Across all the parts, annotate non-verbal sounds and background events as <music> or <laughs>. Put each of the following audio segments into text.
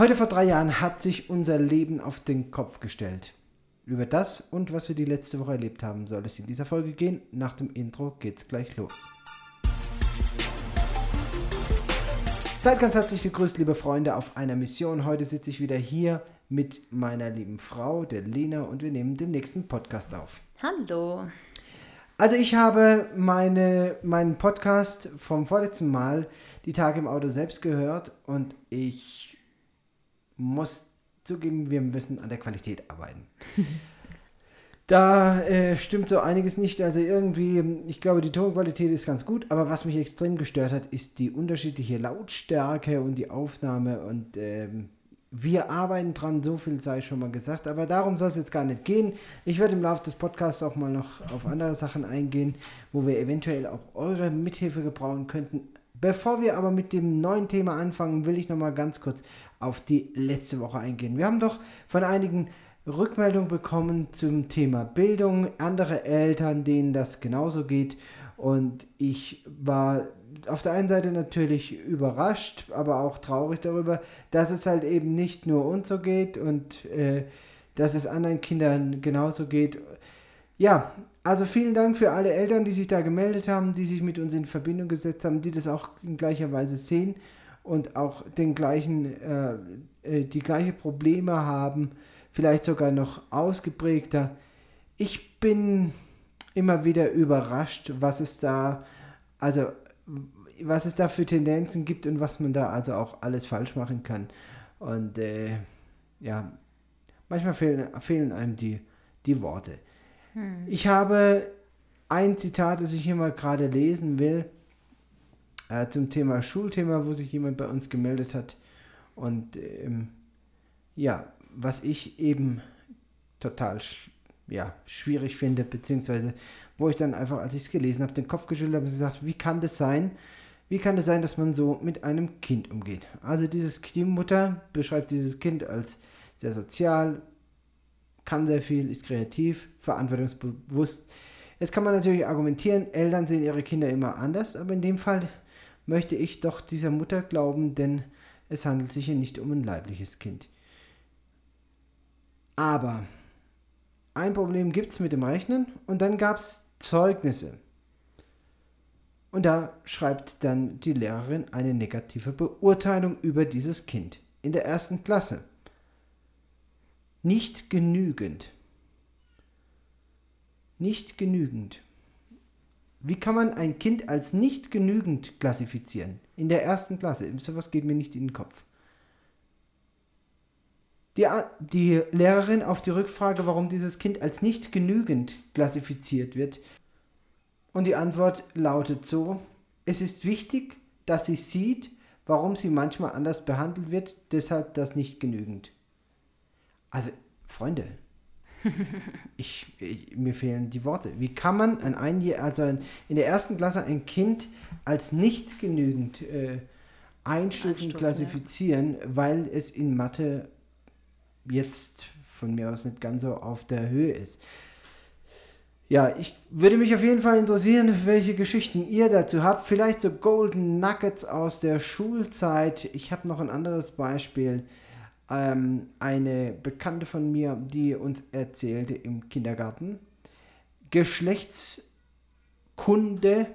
Heute vor drei Jahren hat sich unser Leben auf den Kopf gestellt. Über das und was wir die letzte Woche erlebt haben, soll es in dieser Folge gehen. Nach dem Intro geht's gleich los. Seid ganz herzlich gegrüßt, liebe Freunde, auf einer Mission. Heute sitze ich wieder hier mit meiner lieben Frau, der Lena, und wir nehmen den nächsten Podcast auf. Hallo. Also ich habe meine, meinen Podcast vom vorletzten Mal, die Tage im Auto, selbst gehört und ich muss zugeben, wir müssen an der Qualität arbeiten. <laughs> da äh, stimmt so einiges nicht. Also irgendwie, ich glaube, die Tonqualität ist ganz gut, aber was mich extrem gestört hat, ist die unterschiedliche Lautstärke und die Aufnahme und ähm, wir arbeiten dran, so viel sei schon mal gesagt, aber darum soll es jetzt gar nicht gehen. Ich werde im Laufe des Podcasts auch mal noch auf andere Sachen eingehen, wo wir eventuell auch eure Mithilfe gebrauchen könnten. Bevor wir aber mit dem neuen Thema anfangen, will ich noch mal ganz kurz auf die letzte Woche eingehen. Wir haben doch von einigen Rückmeldungen bekommen zum Thema Bildung, andere Eltern, denen das genauso geht. Und ich war auf der einen Seite natürlich überrascht, aber auch traurig darüber, dass es halt eben nicht nur uns so geht und äh, dass es anderen Kindern genauso geht. Ja, also vielen Dank für alle Eltern, die sich da gemeldet haben, die sich mit uns in Verbindung gesetzt haben, die das auch in gleicher Weise sehen und auch den gleichen, äh, äh, die gleiche Probleme haben, vielleicht sogar noch ausgeprägter. Ich bin immer wieder überrascht, was es da, also was es da für Tendenzen gibt und was man da also auch alles falsch machen kann. Und äh, ja, manchmal fehlen, fehlen einem die, die Worte. Hm. Ich habe ein Zitat, das ich hier mal gerade lesen will äh, zum Thema Schulthema, wo sich jemand bei uns gemeldet hat. Und ähm, ja, was ich eben total sch ja, schwierig finde, beziehungsweise wo ich dann einfach, als ich es gelesen habe, den Kopf geschüttelt habe und gesagt, wie kann das sein? Wie kann es das sein, dass man so mit einem Kind umgeht? Also dieses, die Mutter beschreibt dieses Kind als sehr sozial, kann sehr viel, ist kreativ, verantwortungsbewusst. Jetzt kann man natürlich argumentieren, Eltern sehen ihre Kinder immer anders, aber in dem Fall möchte ich doch dieser Mutter glauben, denn es handelt sich hier nicht um ein leibliches Kind. Aber ein Problem gibt es mit dem Rechnen und dann gab es Zeugnisse. Und da schreibt dann die Lehrerin eine negative Beurteilung über dieses Kind in der ersten Klasse. Nicht genügend. Nicht genügend. Wie kann man ein Kind als nicht genügend klassifizieren? In der ersten Klasse. Sowas geht mir nicht in den Kopf. Die, die Lehrerin auf die Rückfrage, warum dieses Kind als nicht genügend klassifiziert wird. Und die Antwort lautet so, es ist wichtig, dass sie sieht, warum sie manchmal anders behandelt wird, deshalb das nicht genügend. Also, Freunde, ich, ich, mir fehlen die Worte. Wie kann man ein Einjähr, also ein, in der ersten Klasse ein Kind als nicht genügend äh, Einstufen klassifizieren, ja. weil es in Mathe jetzt von mir aus nicht ganz so auf der Höhe ist? Ja, ich würde mich auf jeden Fall interessieren, welche Geschichten ihr dazu habt. Vielleicht so Golden Nuggets aus der Schulzeit. Ich habe noch ein anderes Beispiel ähm, eine Bekannte von mir, die uns erzählte im Kindergarten, Geschlechtskunde,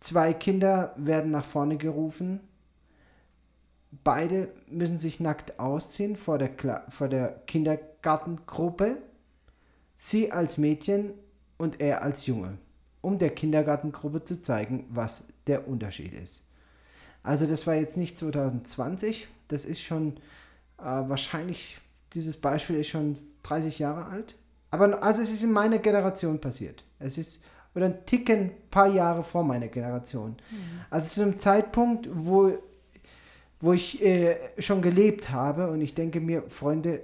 zwei Kinder werden nach vorne gerufen, beide müssen sich nackt ausziehen vor der, Kla vor der Kindergartengruppe, sie als Mädchen und er als Junge, um der Kindergartengruppe zu zeigen, was der Unterschied ist. Also das war jetzt nicht 2020, das ist schon äh, wahrscheinlich, dieses Beispiel ist schon 30 Jahre alt. Aber also es ist in meiner Generation passiert. Es ist oder ein Ticken, paar Jahre vor meiner Generation. Mhm. Also zu einem Zeitpunkt, wo, wo ich äh, schon gelebt habe und ich denke mir, Freunde,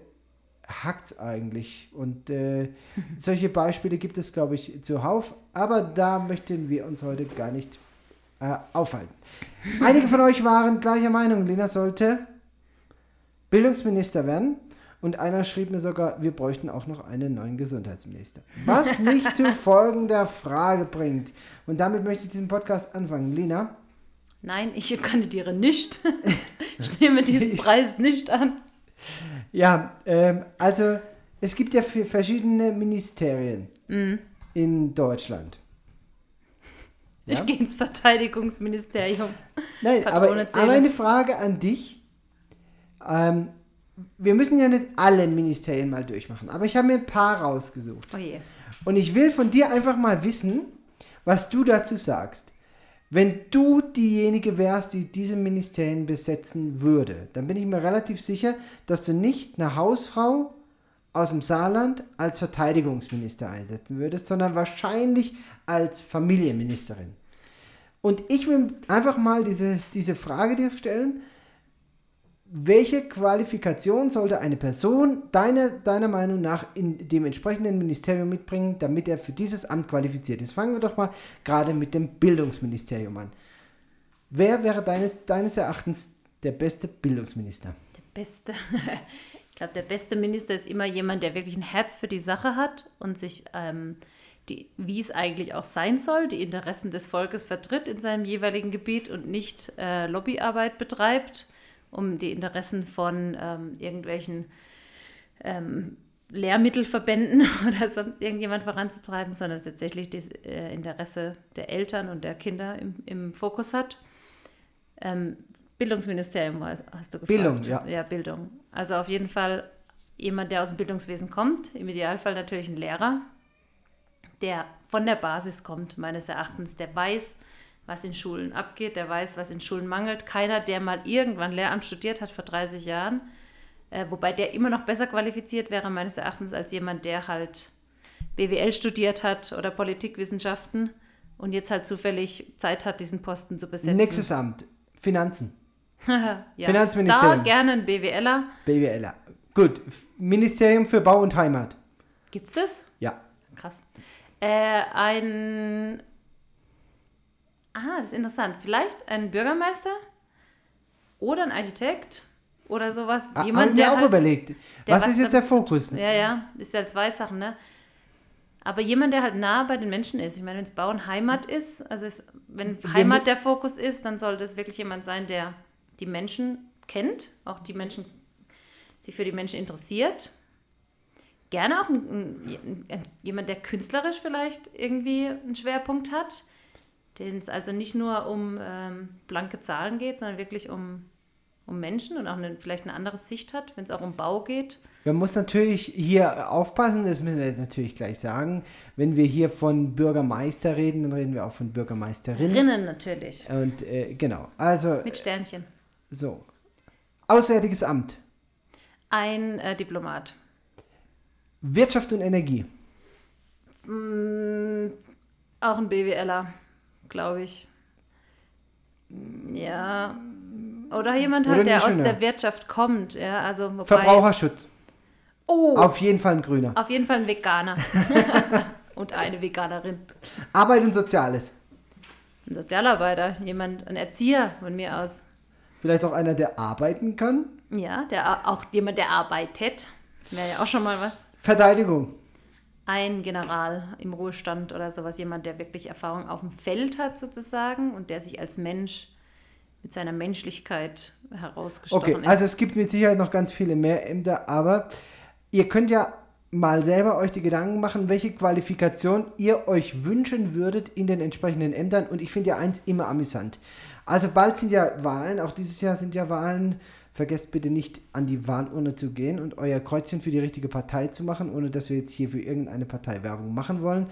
hackt's eigentlich. Und äh, <laughs> solche Beispiele gibt es, glaube ich, zuhauf. Aber da möchten wir uns heute gar nicht äh, aufhalten. <laughs> Einige von euch waren gleicher Meinung. Lena sollte Bildungsminister werden. Und einer schrieb mir sogar, wir bräuchten auch noch einen neuen Gesundheitsminister. Was mich zu <laughs> folgender Frage bringt. Und damit möchte ich diesen Podcast anfangen. Lena, Nein, ich kandidiere nicht. <laughs> ich nehme diesen Preis nicht an. Ja, ähm, also es gibt ja verschiedene Ministerien Mhm. in Deutschland. Ich Ja? gehe ins Verteidigungsministerium. Nein, aber, aber eine Frage an dich. Ähm, wir müssen ja nicht alle Ministerien mal durchmachen, aber ich habe mir ein paar rausgesucht. Oh je. Und ich will von dir einfach mal wissen, was du dazu sagst. Wenn du diejenige wärst, die diese Ministerien besetzen würde, dann bin ich mir relativ sicher, dass du nicht eine Hausfrau aus dem Saarland als Verteidigungsminister einsetzen würdest, sondern wahrscheinlich als Familienministerin. Und ich will einfach mal diese, diese Frage dir stellen. Welche Qualifikation sollte eine Person deiner, deiner Meinung nach in dem entsprechenden Ministerium mitbringen, damit er für dieses Amt qualifiziert ist? Fangen wir doch mal gerade mit dem Bildungsministerium an. Wer wäre deines, deines Erachtens der beste Bildungsminister? Der beste. <laughs> Ich glaube, der beste Minister ist immer jemand, der wirklich ein Herz für die Sache hat und sich, ähm, die, wie es eigentlich auch sein soll, die Interessen des Volkes vertritt in seinem jeweiligen Gebiet und nicht äh, Lobbyarbeit betreibt, um die Interessen von ähm, irgendwelchen ähm, Lehrmittelverbänden <laughs> oder sonst irgendjemand voranzutreiben, sondern tatsächlich das äh, Interesse der Eltern und der Kinder im, im Fokus hat. Ähm, Bildungsministerium hast du gefragt. Bildung, ja. Ja, Bildung. Also auf jeden Fall jemand, der aus dem Bildungswesen kommt, im Idealfall natürlich ein Lehrer, der von der Basis kommt, meines Erachtens, der weiß, was in Schulen abgeht, der weiß, was in Schulen mangelt. Keiner, der mal irgendwann Lehramt studiert hat vor 30 Jahren, äh, wobei der immer noch besser qualifiziert wäre, meines Erachtens, als jemand, der halt BWL studiert hat oder Politikwissenschaften und jetzt halt zufällig Zeit hat, diesen Posten zu besetzen. Nächstes Amt. Finanzen. <laughs> ja. Finanzministerium. Da gerne ein BWLer. BWLer. Gut. Ministerium für Bau und Heimat. Gibt's das? Ja. Krass. Äh, ein. Ah, das ist interessant. Vielleicht ein Bürgermeister oder ein Architekt oder sowas. Ah, Haben Jemand, wir der auch halt, überlegt. der Was ist jetzt der zu Fokus? Ja, ja, ist ja zwei Sachen, ne? Aber jemand, der halt nah bei den Menschen ist. Ich meine, wenn es Bauen Heimat ist, also es, wenn Heimat der Fokus ist, dann sollte es wirklich jemand sein, der die Menschen kennt, auch die Menschen, sich für die Menschen interessiert. Gerne auch ein, ein, jemand, der künstlerisch vielleicht irgendwie einen Schwerpunkt hat, dem es also nicht nur um ähm, blanke Zahlen geht, sondern wirklich um, um Menschen und auch eine, vielleicht eine andere Sicht hat, wenn es auch um Bau geht. Man muss natürlich hier aufpassen, das müssen wir jetzt natürlich gleich sagen. Wenn wir hier von Bürgermeister reden, dann reden wir auch von Bürgermeisterin. Rinnen natürlich. Und äh, genau, also Mit Sternchen. so. Auswärtiges Amt, Ein äh, Diplomat. Wirtschaft und Energie, Mm, auch ein BWLer, glaube ich. Ja. Oder jemand Oder halt, der ein aus der Wirtschaft kommt. Ja, also wobei, Verbraucherschutz. Oh, Auf jeden Fall ein Grüner. auf jeden Fall ein Veganer. <laughs> Und eine Veganerin. Arbeit und Soziales. Ein Sozialarbeiter, jemand, ein Erzieher von mir aus. Vielleicht auch einer, der arbeiten kann. Ja, der auch jemand, der arbeitet. Wäre ja auch schon mal was. Verteidigung. Ein General im Ruhestand oder sowas, jemand, der wirklich Erfahrung auf dem Feld hat sozusagen und der sich als Mensch mit seiner Menschlichkeit herausgestochen Okay, ist. also es gibt mit Sicherheit noch ganz viele mehr Ämter, aber ihr könnt ja mal selber euch die Gedanken machen, welche Qualifikation ihr euch wünschen würdet in den entsprechenden Ämtern. Und ich finde ja eins immer amüsant. Also bald sind ja Wahlen, auch dieses Jahr sind ja Wahlen. Vergesst bitte nicht, an die Wahlurne zu gehen und euer Kreuzchen für die richtige Partei zu machen, ohne dass wir jetzt hier für irgendeine Partei Werbung machen wollen.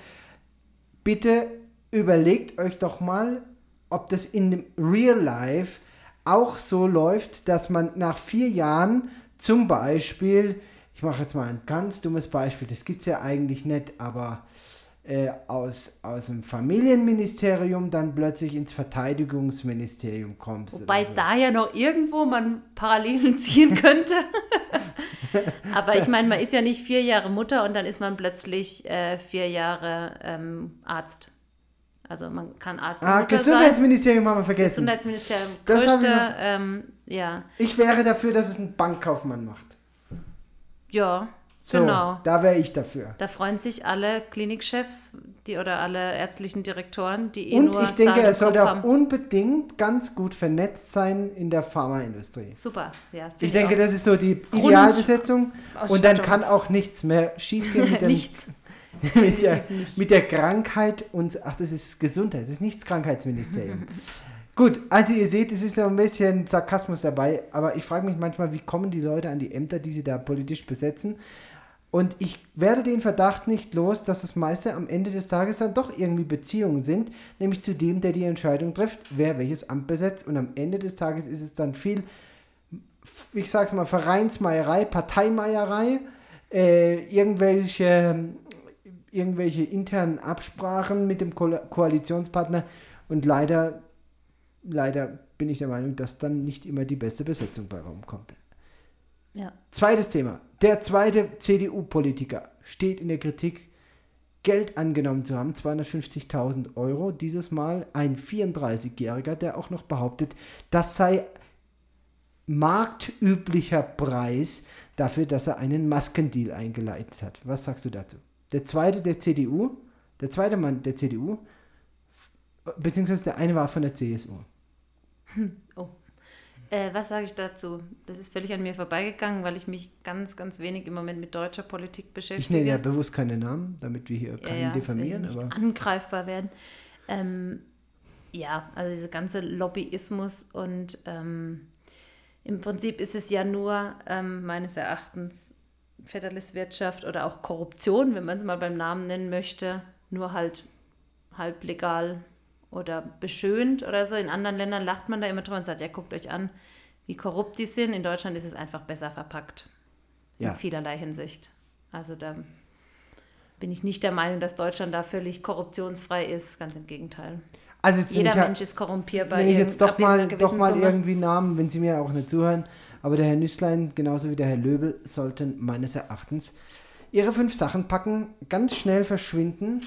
Bitte überlegt euch doch mal, ob das in dem Real Life auch so läuft, dass man nach vier Jahren zum Beispiel, ich mache jetzt mal ein ganz dummes Beispiel, das gibt es ja eigentlich nicht, aber äh, aus, aus dem Familienministerium dann plötzlich ins Verteidigungsministerium kommst. Wobei so. da ja noch irgendwo man Parallelen <laughs> ziehen könnte. <laughs> Aber ich meine, man ist ja nicht vier Jahre Mutter und dann ist man plötzlich äh, vier Jahre ähm, Arzt. Also man kann Arzt und Ah, Mutter sein. Gesundheitsministerium haben wir vergessen. Gesundheitsministerium, Das ich ähm, ja, Ich wäre dafür, dass es ein Bankkaufmann macht. ja, So, Genau. da wäre ich dafür. Da freuen sich alle Klinikchefs die, oder alle ärztlichen Direktoren, die eh Und nur ich denke, er sollte auch haben. unbedingt ganz gut vernetzt sein in der Pharmaindustrie. Super, ja. find Ich denke, das ist so die Idealbesetzung. Und dann kann auch nichts mehr schiefgehen mit, <laughs> dem, Nichts. <laughs> mit, der, mit der Krankheit. Und, ach, das ist Gesundheit, das ist nichts Krankheitsministerium. <laughs> Gut, also ihr seht, es ist so ein bisschen Sarkasmus dabei, aber ich frage mich manchmal, wie kommen die Leute an die Ämter, die sie da politisch besetzen? Und ich werde den Verdacht nicht los, dass das meiste am Ende des Tages dann doch irgendwie Beziehungen sind, nämlich zu dem, der die Entscheidung trifft, wer welches Amt besetzt. Und am Ende des Tages ist es dann viel, ich sag's mal, Vereinsmeierei, Parteimeierei, äh, irgendwelche, irgendwelche internen Absprachen mit dem Ko Koalitionspartner und leider, leider bin ich der Meinung, dass dann nicht immer die beste Besetzung bei rumkommt. Ja. Zweites Thema. Der zweite CDU-Politiker steht in der Kritik, Geld angenommen zu haben, 250.000 Euro. Dieses Mal ein 34-Jähriger, der auch noch behauptet, das sei marktüblicher Preis dafür, dass er einen Maskendeal eingeleitet hat. Was sagst du dazu? Der zweite der CDU, der zweite Mann der CDU, beziehungsweise der eine war von der CSU. Oh. Äh, was sage ich dazu? Das ist völlig an mir vorbeigegangen, weil ich mich ganz, ganz wenig im Moment mit deutscher Politik Ich beschäftige. nenne ja bewusst keine Namen, damit wir hier Ja, keinen ja, diffamieren, dass wir aber angreifbar werden. Ähm, ja, also dieser ganze Lobbyismus und ähm, im Prinzip ist es ja nur ähm, meines Erachtens Federalistwirtschaft oder auch Korruption, wenn man es mal beim Namen nennen möchte, nur halt halblegal oder beschönt oder so. In anderen Ländern lacht man da immer drüber und sagt, ja, guckt euch an, wie korrupt die sind. In Deutschland ist es einfach besser verpackt. Ja. In vielerlei Hinsicht. Also da bin ich nicht der Meinung, dass Deutschland da völlig korruptionsfrei ist. Ganz im Gegenteil. also Jeder Mensch ist korrumpierbar. nenne ich jetzt doch mal, doch mal Summe. irgendwie Namen, wenn Sie mir auch nicht zuhören. Aber der Herr Nüßlein, genauso wie der Herr Löbel, sollten meines Erachtens ihre fünf Sachen packen, ganz schnell verschwinden,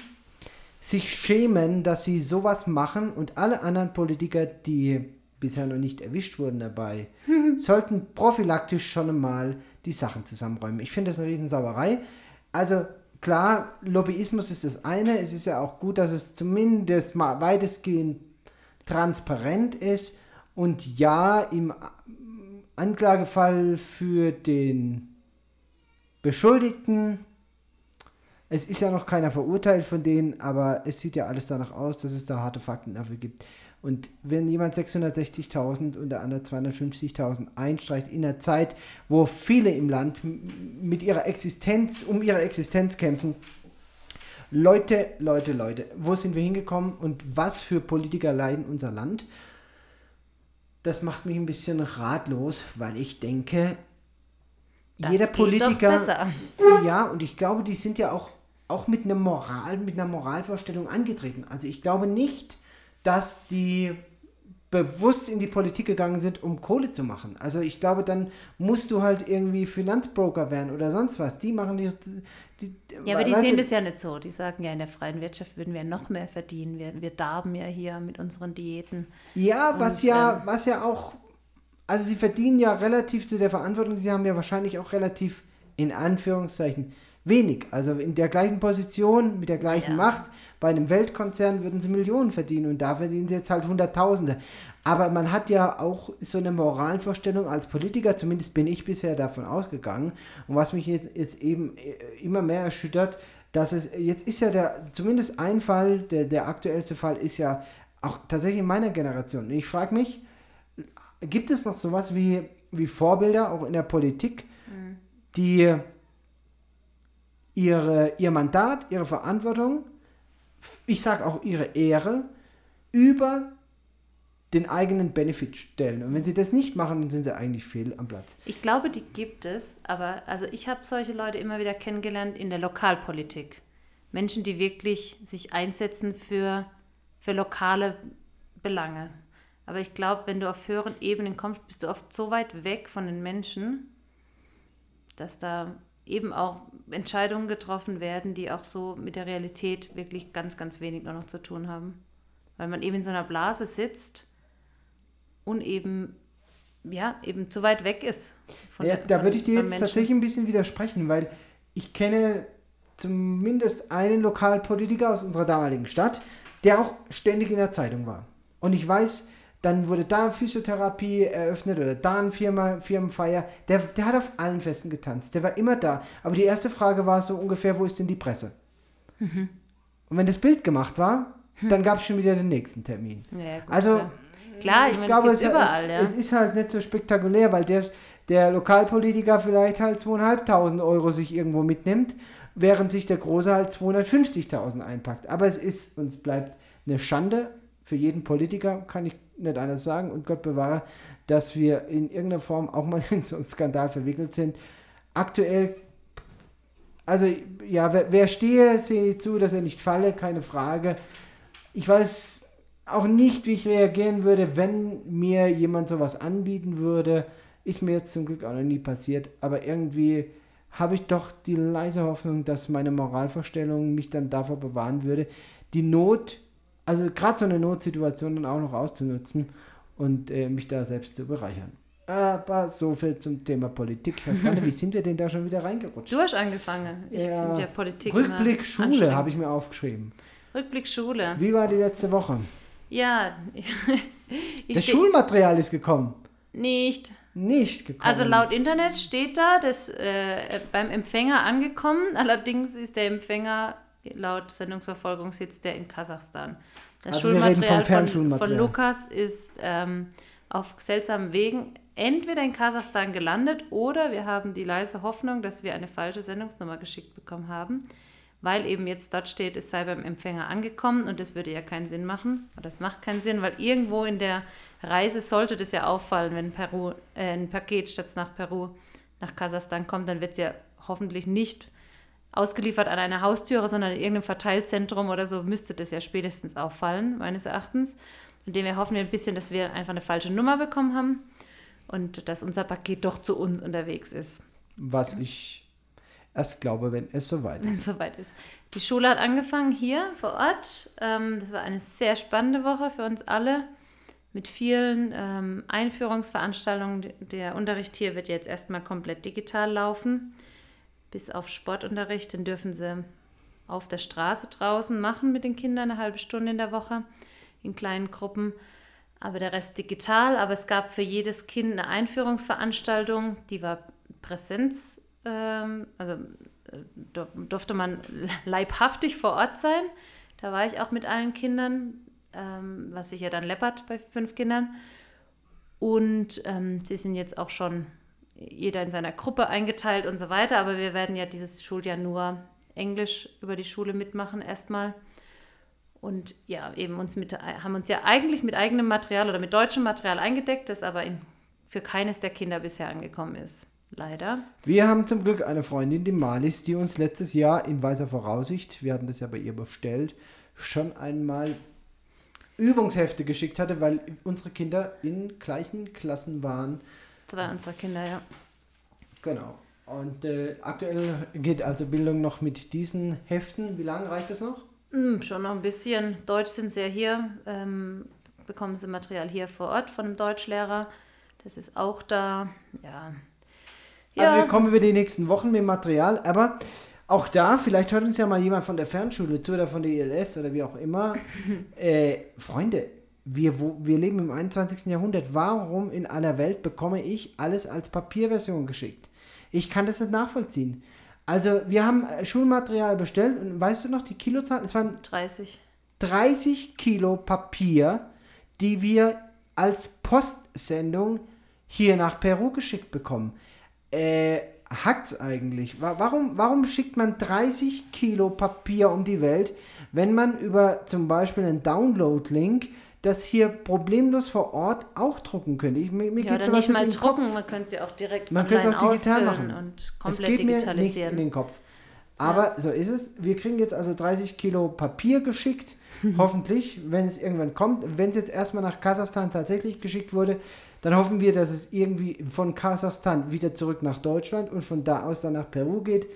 sich schämen, dass sie sowas machen und alle anderen Politiker, die bisher noch nicht erwischt wurden dabei, <laughs> sollten prophylaktisch schon einmal die Sachen zusammenräumen. Ich finde das eine Riesensauerei. Also klar, Lobbyismus ist das eine. Es ist ja auch gut, dass es zumindest mal weitestgehend transparent ist und ja, im Anklagefall für den Beschuldigten, es ist ja noch keiner verurteilt von denen, aber es sieht ja alles danach aus, dass es da harte Fakten dafür gibt. Und wenn jemand 660.000 und der andere 250.000 einstreicht in einer Zeit, wo viele im Land mit ihrer Existenz, um ihre Existenz kämpfen, Leute, Leute, Leute, wo sind wir hingekommen und was für Politiker leiden unser Land? Das macht mich ein bisschen ratlos, weil ich denke, Das jeder Politiker. Ja, und ich glaube, die sind ja auch, auch mit einer Moral, mit einer Moralvorstellung angetreten. Also ich glaube nicht, dass die bewusst in die Politik gegangen sind, um Kohle zu machen. Also ich glaube, dann musst du halt irgendwie Finanzbroker werden oder sonst was. Die machen die. die Ja, aber die sehen du, das ja nicht so. Die sagen ja, in der freien Wirtschaft würden wir noch mehr verdienen. Wir, wir darben ja hier mit unseren Diäten. Ja, was Und, ja, ähm, was ja auch, also sie verdienen ja relativ zu der Verantwortung, sie haben ja wahrscheinlich auch relativ in Anführungszeichen wenig. Also in der gleichen Position, mit der gleichen Ja. Macht, bei einem Weltkonzern würden sie Millionen verdienen und da verdienen sie jetzt halt Hunderttausende. Aber man hat ja auch so eine Moralvorstellung als Politiker, zumindest bin ich bisher davon ausgegangen. Und was mich jetzt, jetzt eben äh, immer mehr erschüttert, dass es, jetzt ist ja der, zumindest ein Fall, der, der aktuellste Fall ist ja auch tatsächlich in meiner Generation. Und ich frage mich, gibt es noch sowas wie, wie Vorbilder, auch in der Politik, die ihre, ihr Mandat, ihre Verantwortung, ich sage auch ihre Ehre, über den eigenen Benefit stellen. Und wenn sie das nicht machen, dann sind sie eigentlich fehl am Platz. Ich glaube, die gibt es, aber also ich habe solche Leute immer wieder kennengelernt in der Lokalpolitik. Menschen, die wirklich sich einsetzen für, für lokale Belange. Aber ich glaube, wenn du auf höheren Ebenen kommst, bist du oft so weit weg von den Menschen, dass da eben auch Entscheidungen getroffen werden, die auch so mit der Realität wirklich ganz, ganz wenig nur noch zu tun haben. Weil man eben in so einer Blase sitzt und eben, ja, eben zu weit weg ist. von Ja, der- da würde ich dir jetzt Menschen. tatsächlich ein bisschen widersprechen, weil ich kenne zumindest einen Lokalpolitiker aus unserer damaligen Stadt, der auch ständig in der Zeitung war. Und ich weiß, dann wurde da Physiotherapie eröffnet oder da ein Firma, Firmenfeier. Der, der hat auf allen Festen getanzt. Der war immer da. Aber die erste Frage war so ungefähr, wo ist denn die Presse? Mhm. Und wenn das Bild gemacht war, hm. dann gab es schon wieder den nächsten Termin. Ja, gut, also, klar, klar ich, ich meine, glaube, es, überall, es, ja. es ist halt nicht so spektakulär, weil der, der Lokalpolitiker vielleicht halt 2.500 Euro sich irgendwo mitnimmt, während sich der Große halt 250.000 einpackt. Aber es ist und es bleibt eine Schande für jeden Politiker, kann ich nicht anders sagen. Und Gott bewahre, dass wir in irgendeiner Form auch mal <laughs> in so einen Skandal verwickelt sind. Aktuell, also ja, wer, wer stehe, sehe ich zu, dass er nicht falle, keine Frage. Ich weiß auch nicht, wie ich reagieren würde, wenn mir jemand sowas anbieten würde. Ist mir jetzt zum Glück auch noch nie passiert, aber irgendwie habe ich doch die leise Hoffnung, dass meine Moralvorstellung mich dann davor bewahren würde, die Not also gerade so eine Notsituation dann auch noch auszunutzen und äh, mich da selbst zu bereichern. Aber so viel zum Thema Politik. Ich weiß gar nicht, wie sind wir denn da schon wieder reingerutscht? Du hast angefangen. Ich ja, finde ja Politik. Rückblick Schule habe ich mir aufgeschrieben. Rückblick Schule. Wie war die letzte Woche? Ja. <laughs> das Schulmaterial ist gekommen. Nicht. Nicht gekommen. Also laut Internet steht da, das äh, beim Empfänger angekommen. Allerdings ist der Empfänger laut Sendungsverfolgung sitzt der in Kasachstan. Das also Schulmaterial von, von, Lukas ist ähm, auf seltsamen Wegen entweder in Kasachstan gelandet oder wir haben die leise Hoffnung, dass wir eine falsche Sendungsnummer geschickt bekommen haben, weil eben jetzt dort steht, es sei beim Empfänger angekommen und das würde ja keinen Sinn machen. Oder es macht keinen Sinn, weil irgendwo in der Reise sollte das ja auffallen, wenn Peru, äh, ein Paket statt nach Peru nach Kasachstan kommt, dann wird es ja hoffentlich nicht ausgeliefert an einer Haustüre, sondern in irgendeinem Verteilzentrum oder so, müsste das ja spätestens auffallen, meines Erachtens. Und dem wir hoffen wir ein bisschen, dass wir einfach eine falsche Nummer bekommen haben und dass unser Paket doch zu uns unterwegs ist. Was ich erst glaube, wenn es soweit ist. soweit ist. Die Schule hat angefangen hier vor Ort. Ähm, das war eine sehr spannende Woche für uns alle mit vielen ähm, Einführungsveranstaltungen. Der Unterricht hier wird jetzt erstmal komplett digital laufen bis auf Sportunterricht, den dürfen sie auf der Straße draußen machen mit den Kindern eine halbe Stunde in der Woche in kleinen Gruppen. Aber der Rest digital. Aber es gab für jedes Kind eine Einführungsveranstaltung, die war Präsenz, ähm, also äh, durfte man <laughs> leibhaftig vor Ort sein. Da war ich auch mit allen Kindern, ähm, was sich ja dann läppert bei fünf Kindern. Und ähm, sie sind jetzt auch schon jeder in seiner Gruppe eingeteilt und so weiter. Aber wir werden ja dieses Schuljahr nur Englisch über die Schule mitmachen erstmal. Und ja, eben uns mit, haben uns ja eigentlich mit eigenem Material oder mit deutschem Material eingedeckt, das aber in, für keines der Kinder bisher angekommen ist. Leider. Wir haben zum Glück eine Freundin, die Malis, die uns letztes Jahr in weiser Voraussicht, wir hatten das ja bei ihr bestellt, schon einmal Übungshefte geschickt hatte, weil unsere Kinder in gleichen Klassen waren Zwei unserer Kinder, ja. Genau. Und äh, aktuell geht also Bildung noch mit diesen Heften. Wie lange reicht das noch? Mm, schon noch ein bisschen. Deutsch sind sie ja hier. Ähm, bekommen sie Material hier vor Ort von einem Deutschlehrer. Das ist auch da. Ja. Also wir kommen über die nächsten Wochen mit Material, aber auch da, vielleicht hört uns ja mal jemand von der Fernschule zu oder von der ILS oder wie auch immer. <laughs> äh, Freunde, wir, wo, wir leben im 21. Jahrhundert. Warum in aller Welt bekomme ich alles als Papierversion geschickt? Ich kann das nicht nachvollziehen. Also, wir haben äh, Schulmaterial bestellt und weißt du noch die Kilozahl? Es waren 30. 30 Kilo Papier, die wir als Postsendung hier nach Peru geschickt bekommen. Äh, hackt's eigentlich? Warum, warum schickt man 30 Kilo Papier um die Welt, wenn man über zum Beispiel einen Download-Link das hier problemlos vor Ort auch drucken könnte. Ich, mir, mir ja, oder nicht mal drucken, Kopf. man könnte sie auch direkt man könnte auch digital machen und komplett es geht digitalisieren. Mir nicht in den Kopf. Aber ja. so ist es. Wir kriegen jetzt also 30 Kilo Papier geschickt. <laughs> hoffentlich, wenn es irgendwann kommt. Wenn es jetzt erstmal nach Kasachstan tatsächlich geschickt wurde, dann hoffen wir, dass es irgendwie von Kasachstan wieder zurück nach Deutschland und von da aus dann nach Peru geht.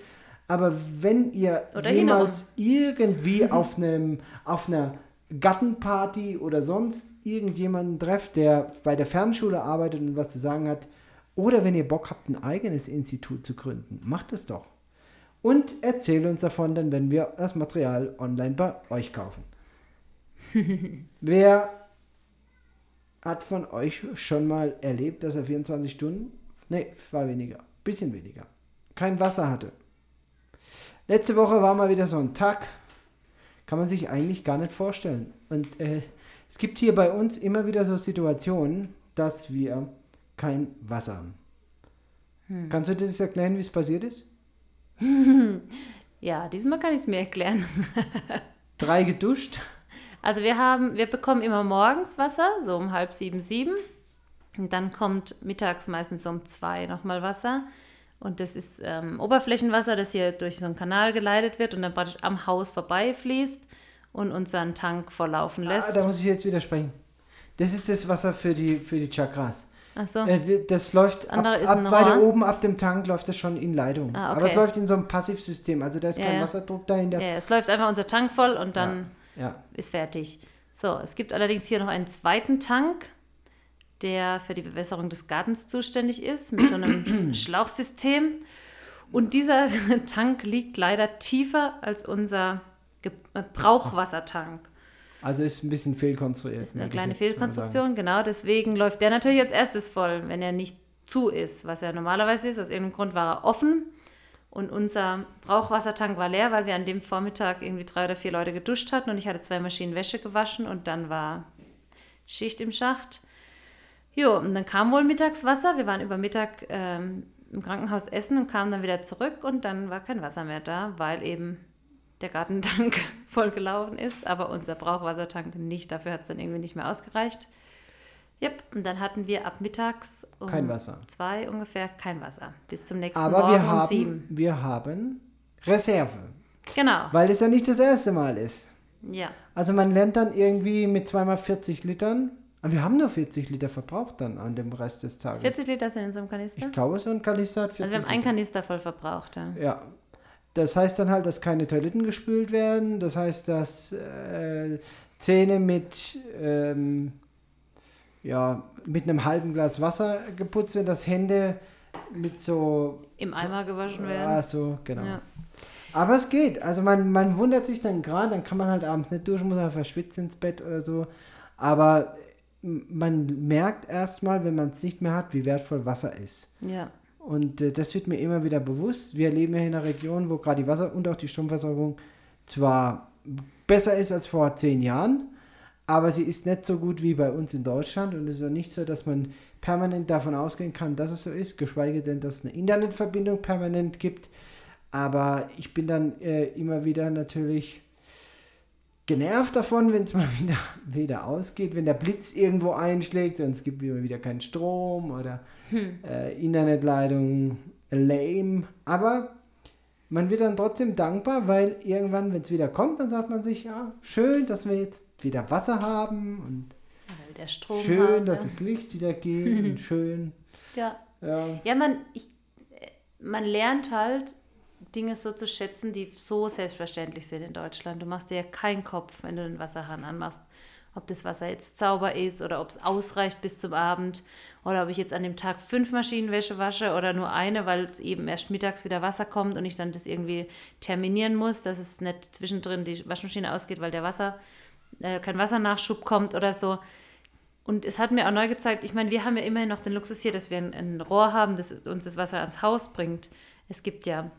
Aber wenn ihr Oder jemals irgendwie <laughs> auf, einem, auf einer Gattenparty oder sonst irgendjemanden trefft, der bei der Fernschule arbeitet und was zu sagen hat, oder wenn ihr Bock habt, ein eigenes Institut zu gründen, macht es doch. Und erzähl uns davon dann, wenn wir das Material online bei euch kaufen. <laughs> Wer hat von euch schon mal erlebt, dass er 24 Stunden, nee, war weniger, bisschen weniger, kein Wasser hatte? Letzte Woche war mal wieder so ein Tag, kann man sich eigentlich gar nicht vorstellen. Und äh, es gibt hier bei uns immer wieder so Situationen, dass wir kein Wasser haben. Hm. Kannst du dir das erklären, wie es passiert ist? <laughs> ja, diesmal kann ich es mir erklären. <laughs> Drei geduscht. Also wir haben, wir bekommen immer morgens Wasser, so um halb sieben, sieben. Und dann kommt mittags meistens um zwei nochmal Wasser. Und das ist ähm, Oberflächenwasser, das hier durch so einen Kanal geleitet wird und dann praktisch am Haus vorbeifließt und unseren Tank volllaufen lässt. Ah, da muss ich jetzt widersprechen. Das ist das Wasser für die, für die Chakras. Ach so. Äh, das läuft ab, ab weiter oben ab dem Tank läuft das schon in Leitung. Ah, okay. Aber es läuft in so einem Passivsystem, also da ist ja, kein ja. Wasserdruck dahinter. Ja, es läuft einfach unser Tank voll und dann ja. ist fertig. So, es gibt allerdings hier noch einen zweiten Tank, der für die Bewässerung des Gartens zuständig ist, mit so einem <clears throat> Schlauchsystem. Und dieser <laughs> Tank liegt leider tiefer als unser äh, Brauchwassertank. Also ist ein bisschen fehlkonstruiert. Ist eine kleine Fehlkonstruktion, genau. Deswegen läuft der natürlich als erstes voll, wenn er nicht zu ist, was er normalerweise ist. Aus irgendeinem Grund war er offen und unser Brauchwassertank war leer, weil wir an dem Vormittag irgendwie drei oder vier Leute geduscht hatten und ich hatte zwei Maschinen Wäsche gewaschen und dann war Schicht im Schacht. Jo, und dann kam wohl Mittagswasser. Wir waren über Mittag ähm, im Krankenhaus essen und kamen dann wieder zurück und dann war kein Wasser mehr da, weil eben der Gartentank <laughs> voll gelaufen ist, aber unser Brauchwassertank nicht. Dafür hat es dann irgendwie nicht mehr ausgereicht. Yep, und dann hatten wir ab mittags um kein Wasser. zwei ungefähr kein Wasser. Bis zum nächsten aber Morgen wir haben, um sieben. Wir haben Reserve. Genau. Weil es ja nicht das erste Mal ist. Ja. Also man lernt dann irgendwie mit zweimal 40 Litern. Aber wir haben nur 40 Liter verbraucht dann an dem Rest des Tages. 40 Liter sind in so einem Kanister? Ich glaube, so ein Kanister hat 40 Also wir haben einen Kanister voll verbraucht, ja. Ja, das heißt dann halt, dass keine Toiletten gespült werden. Das heißt, dass äh, Zähne mit, ähm, ja, mit einem halben Glas Wasser geputzt werden, dass Hände mit so. Im Eimer gewaschen werden. Ja, so, genau. Ja. Aber es geht. Also man, man wundert sich dann gerade, dann kann man halt abends nicht duschen, muss man verschwitzt ins Bett oder so. Aber man merkt erstmal, wenn man es nicht mehr hat, wie wertvoll Wasser ist. Ja. Und äh, das wird mir immer wieder bewusst. Wir leben ja in einer Region, wo gerade die Wasser- und auch die Stromversorgung zwar besser ist als vor zehn Jahren, aber sie ist nicht so gut wie bei uns in Deutschland. Und es ist auch nicht so, dass man permanent davon ausgehen kann, dass es so ist, geschweige denn, dass es eine Internetverbindung permanent gibt. Aber ich bin dann äh, immer wieder natürlich genervt davon, wenn es mal <laughs> wieder, wieder ausgeht, wenn der Blitz irgendwo einschlägt und es gibt wieder keinen Strom oder hm. äh, Internetleitung lame. Aber man wird dann trotzdem dankbar, weil irgendwann, wenn es wieder kommt, dann sagt man sich, ja, schön, dass wir jetzt wieder Wasser haben und schön, haben, dass ja. das Licht wieder geht und <laughs> schön. Ja. Ja, ja man, ich, äh, man lernt halt, Dinge so zu schätzen, die so selbstverständlich sind in Deutschland. Du machst dir ja keinen Kopf, wenn du den Wasserhahn anmachst, ob das Wasser jetzt sauber ist oder ob es ausreicht bis zum Abend oder ob ich jetzt an dem Tag fünf Maschinenwäsche wasche oder nur eine, weil es eben erst mittags wieder Wasser kommt und ich dann das irgendwie terminieren muss, dass es nicht zwischendrin die Waschmaschine ausgeht, weil der Wasser, äh, kein Wassernachschub kommt oder so. Und es hat mir auch neu gezeigt, ich meine, wir haben ja immerhin noch den Luxus hier, dass wir ein, ein Rohr haben, das uns das Wasser ans Haus bringt. Es gibt ja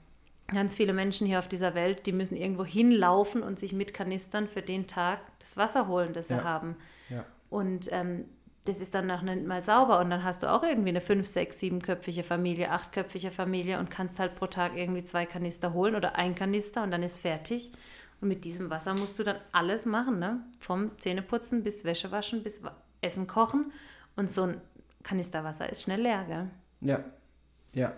ganz viele Menschen hier auf dieser Welt, die müssen irgendwo hinlaufen und sich mit Kanistern für den Tag das Wasser holen, das sie haben. Ja. Und ähm, das ist dann noch nicht mal sauber und dann hast du auch irgendwie eine fünf, sechs, siebenköpfige Familie, achtköpfige Familie und kannst halt pro Tag irgendwie zwei Kanister holen oder ein Kanister und dann ist fertig. Und mit diesem Wasser musst du dann alles machen, ne? Vom Zähneputzen bis Wäsche waschen bis Essen kochen. Und so ein Kanister Wasser ist schnell leer, gell? Ja, ja.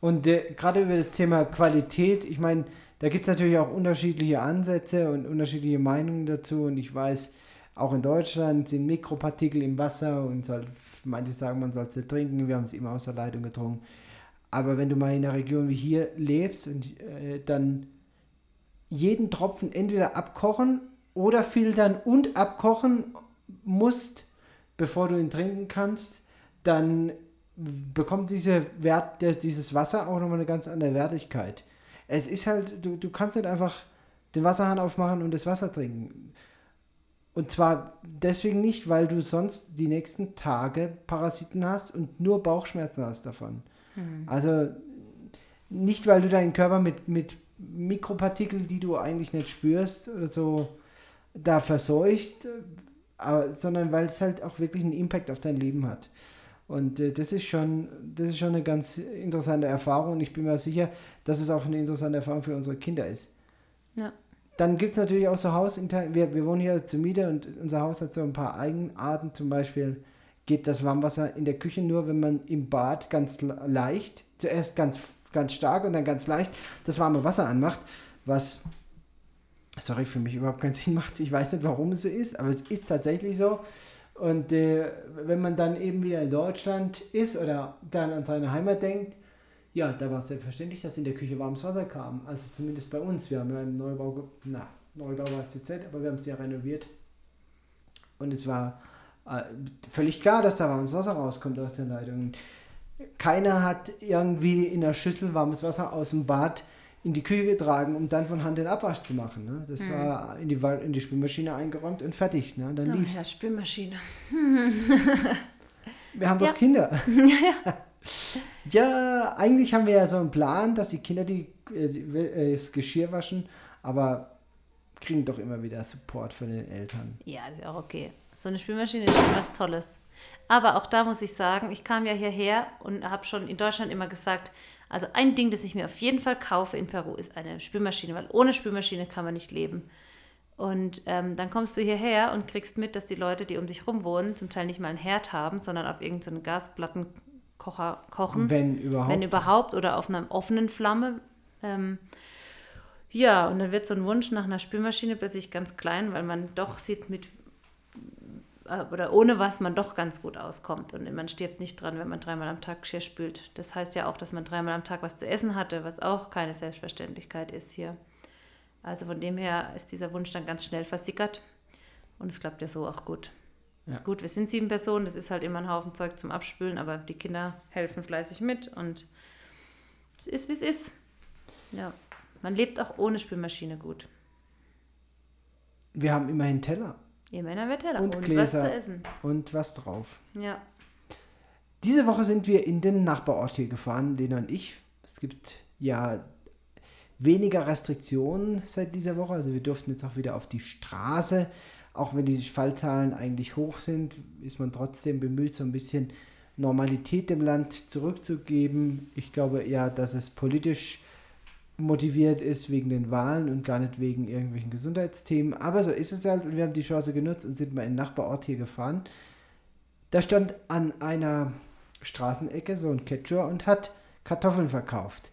Und äh, gerade über das Thema Qualität, ich meine, da gibt es natürlich auch unterschiedliche Ansätze und unterschiedliche Meinungen dazu. Und ich weiß, auch in Deutschland sind Mikropartikel im Wasser und soll, manche sagen, man soll es nicht trinken. Wir haben es immer aus der Leitung getrunken. Aber wenn du mal in einer Region wie hier lebst und äh, dann jeden Tropfen entweder abkochen oder filtern und abkochen musst, bevor du ihn trinken kannst, dann bekommt diese Wert, dieses Wasser auch nochmal eine ganz andere Wertigkeit. Es ist halt, du, du kannst nicht einfach den Wasserhahn aufmachen und das Wasser trinken. Und zwar deswegen nicht, weil du sonst die nächsten Tage Parasiten hast und nur Bauchschmerzen hast davon. Mhm. Also nicht, weil du deinen Körper mit, mit Mikropartikeln, die du eigentlich nicht spürst oder so, da verseucht, aber, sondern weil es halt auch wirklich einen Impact auf dein Leben hat. Und äh, das, ist schon, das ist schon eine ganz interessante Erfahrung und ich bin mir sicher, dass es auch eine interessante Erfahrung für unsere Kinder ist. Ja. Dann gibt es natürlich auch so Hausintern, wir, wir wohnen hier zur Miete und unser Haus hat so ein paar Eigenarten, zum Beispiel geht das Warmwasser in der Küche nur, wenn man im Bad ganz leicht, zuerst ganz, ganz stark und dann ganz leicht das warme Wasser anmacht, was, sorry, für mich überhaupt keinen Sinn macht. Ich weiß nicht, warum es so ist, aber es ist tatsächlich so. Und äh, wenn man dann eben wieder in Deutschland ist oder dann an seine Heimat denkt, ja, da war es selbstverständlich, dass in der Küche warmes Wasser kam. Also zumindest bei uns. Wir haben ja einen Neubau, na, Neubau war es jetzt nicht, aber wir haben es ja renoviert. Und es war äh, völlig klar, dass da warmes Wasser rauskommt aus der Leitung. Keiner hat irgendwie in der Schüssel warmes Wasser aus dem Bad in die Küche getragen, um dann von Hand den Abwasch zu machen. Ne? Das mhm. war in die, in die Spülmaschine eingeräumt und fertig. Ne? Dann oh, lief's. Ja, Spülmaschine. <laughs> Wir haben doch ja. Kinder. ja, <laughs> <laughs> ja, eigentlich haben wir ja so einen Plan, dass die Kinder die, äh, die, äh, das Geschirr waschen, aber kriegen doch immer wieder Support von den Eltern. Ja, ist auch okay. So eine Spülmaschine ist schon was Tolles. Aber auch da muss ich sagen, ich kam ja hierher und habe schon in Deutschland immer gesagt, also ein Ding, das ich mir auf jeden Fall kaufe in Peru, ist eine Spülmaschine, weil ohne Spülmaschine kann man nicht leben. Und ähm, dann kommst du hierher und kriegst mit, dass die Leute, die um dich rum wohnen, zum Teil nicht mal einen Herd haben, sondern auf irgendeinen Gasplattenkocher kochen. Wenn überhaupt. Wenn überhaupt oder auf einer offenen Flamme. Ähm, ja, und dann wird so ein Wunsch nach einer Spülmaschine plötzlich ganz klein, weil man doch sieht, mit oder ohne was man doch ganz gut auskommt. Und man stirbt nicht dran, wenn man dreimal am Tag Geschirr spült. Das heißt ja auch, dass man dreimal am Tag was zu essen hatte, was auch keine Selbstverständlichkeit ist hier. Also von dem her ist dieser Wunsch dann ganz schnell versickert. Und es klappt ja so auch gut. Ja. Gut, wir sind sieben Personen, das ist halt immer ein Haufen Zeug zum Abspülen, aber die Kinder helfen fleißig mit und es ist, wie es ist. Ja, man lebt auch ohne Spülmaschine gut. Wir haben immerhin Teller. Ihr Männer wird heller und, und Gläser was zu essen. Und was drauf. Ja. Diese Woche sind wir in den Nachbarort hier gefahren, Lena und ich. Es gibt ja weniger Restriktionen seit dieser Woche. Also wir durften jetzt auch wieder auf die Straße. Auch wenn die Fallzahlen eigentlich hoch sind, ist man trotzdem bemüht, so ein bisschen Normalität dem Land zurückzugeben. Ich glaube eher, dass es politisch motiviert ist wegen den Wahlen und gar nicht wegen irgendwelchen Gesundheitsthemen. Aber so ist es halt und wir haben die Chance genutzt und sind mal in den Nachbarort hier gefahren. Da stand an einer Straßenecke so ein Catcher und hat Kartoffeln verkauft.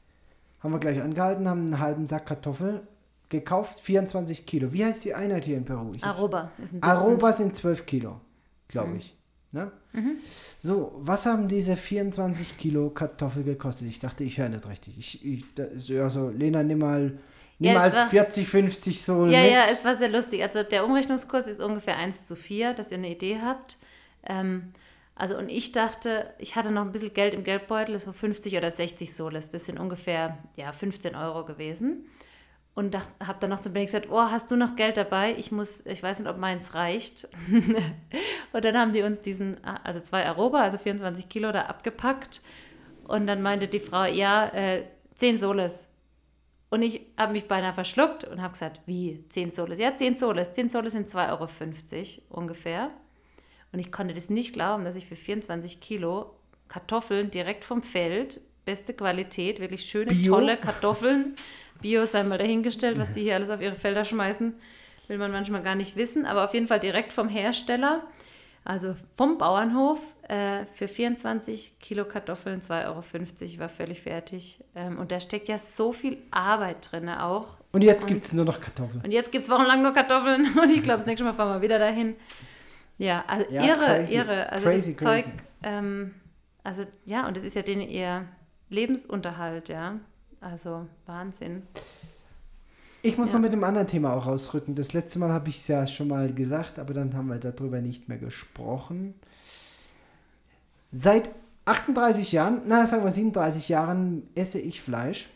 Haben wir gleich angehalten, haben einen halben Sack Kartoffeln gekauft, 24 Kilo. Wie heißt die Einheit hier in Peru? Ich Aroba. Aroba sind 12 Kilo, glaube mhm. ich. Ne? Mhm. So, was haben diese 24 Kilo Kartoffel gekostet? Ich dachte, ich höre nicht richtig. Ich, ich ja so, Lena, nimm mal, nimm ja, mal war, 40, 50 so. Ja, mit. ja, es war sehr lustig. Also der Umrechnungskurs ist ungefähr 1 zu 4, dass ihr eine Idee habt. Ähm, also und ich dachte, ich hatte noch ein bisschen Geld im Geldbeutel, das war 50 oder 60 Soles. Das sind ungefähr ja, 15 Euro gewesen und habe dann noch zu Benny gesagt, oh, hast du noch Geld dabei? Ich muss, ich weiß nicht, ob meins reicht. <laughs> und dann haben die uns diesen, also zwei Aroba, also 24 Kilo da abgepackt. Und dann meinte die Frau, ja, äh, 10 Soles. Und ich habe mich beinahe verschluckt und habe gesagt, wie, 10 Soles? Ja, 10 Soles. 10 Soles sind 2,50 Euro ungefähr. Und ich konnte das nicht glauben, dass ich für 24 Kilo Kartoffeln direkt vom Feld, beste Qualität, wirklich schöne, Bio? tolle Kartoffeln Bio sei mal dahingestellt, was die hier alles auf ihre Felder schmeißen, will man manchmal gar nicht wissen. Aber auf jeden Fall direkt vom Hersteller, also vom Bauernhof, äh, für 24 Kilo Kartoffeln 2,50 Euro war völlig fertig. Ähm, und da steckt ja so viel Arbeit drin auch. Und jetzt gibt es nur noch Kartoffeln. Und jetzt gibt es wochenlang nur Kartoffeln. <laughs> Und ich glaube, das nächste Mal fahren wir wieder dahin. Ja, also ja, irre, crazy. irre. Also crazy, das crazy. Zeug, ähm, also ja, und das ist ja denen ihr Lebensunterhalt, ja. Also Wahnsinn. Ich muss ja. noch mit dem anderen Thema auch rausrücken. Das letzte Mal habe ich es ja schon mal gesagt, aber dann haben wir darüber nicht mehr gesprochen. Seit 38 Jahren, na sagen wir 37 Jahren, esse ich Fleisch.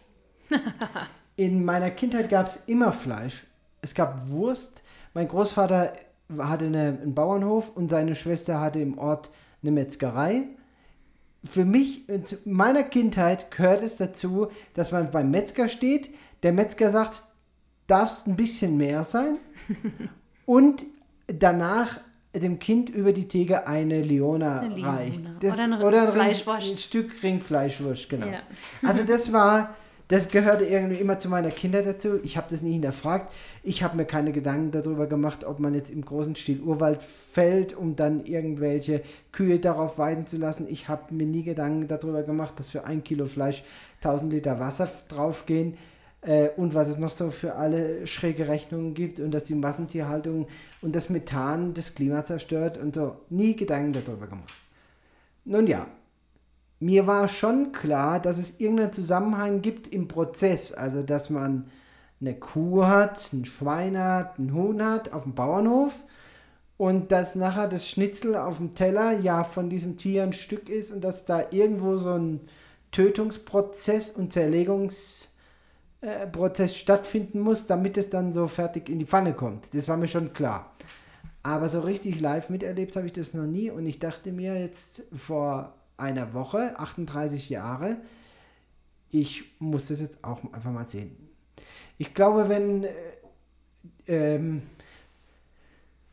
<laughs> in meiner Kindheit gab es immer Fleisch. Es gab Wurst. Mein Großvater hatte eine, einen Bauernhof und seine Schwester hatte im Ort eine Metzgerei. Für mich, zu meiner Kindheit gehört es dazu, dass man beim Metzger steht, der Metzger sagt, darfst ein bisschen mehr sein <laughs> und danach dem Kind über die Theke eine Leona Eine Leona. reicht. Oder ein oder ein, Fleischwurst. ein Stück Ringfleischwurst, genau. Ja. Also das war, das gehörte irgendwie immer zu meiner Kindheit dazu. Ich habe das nie hinterfragt. Ich habe mir keine Gedanken darüber gemacht, ob man jetzt im großen Stil Urwald fällt, um dann irgendwelche Kühe darauf weiden zu lassen. Ich habe mir nie Gedanken darüber gemacht, dass für ein Kilo Fleisch 1000 Liter Wasser draufgehen äh, und was es noch so für alle schräge Rechnungen gibt und dass die Massentierhaltung und das Methan das Klima zerstört und so. Nie Gedanken darüber gemacht. Nun ja, mir war schon klar, dass es irgendeinen Zusammenhang gibt im Prozess. Also, dass man eine Kuh hat, ein Schwein hat, ein Huhn hat auf dem Bauernhof und dass nachher das Schnitzel auf dem Teller ja von diesem Tier ein Stück ist und dass da irgendwo so ein Tötungsprozess und Zerlegungsprozess stattfinden muss, damit es dann so fertig in die Pfanne kommt. Das war mir schon klar. Aber so richtig live miterlebt habe ich das noch nie und ich dachte mir jetzt vor einer Woche, 38 Jahre, ich muss das jetzt auch einfach mal sehen. Ich glaube, wenn, äh, ähm,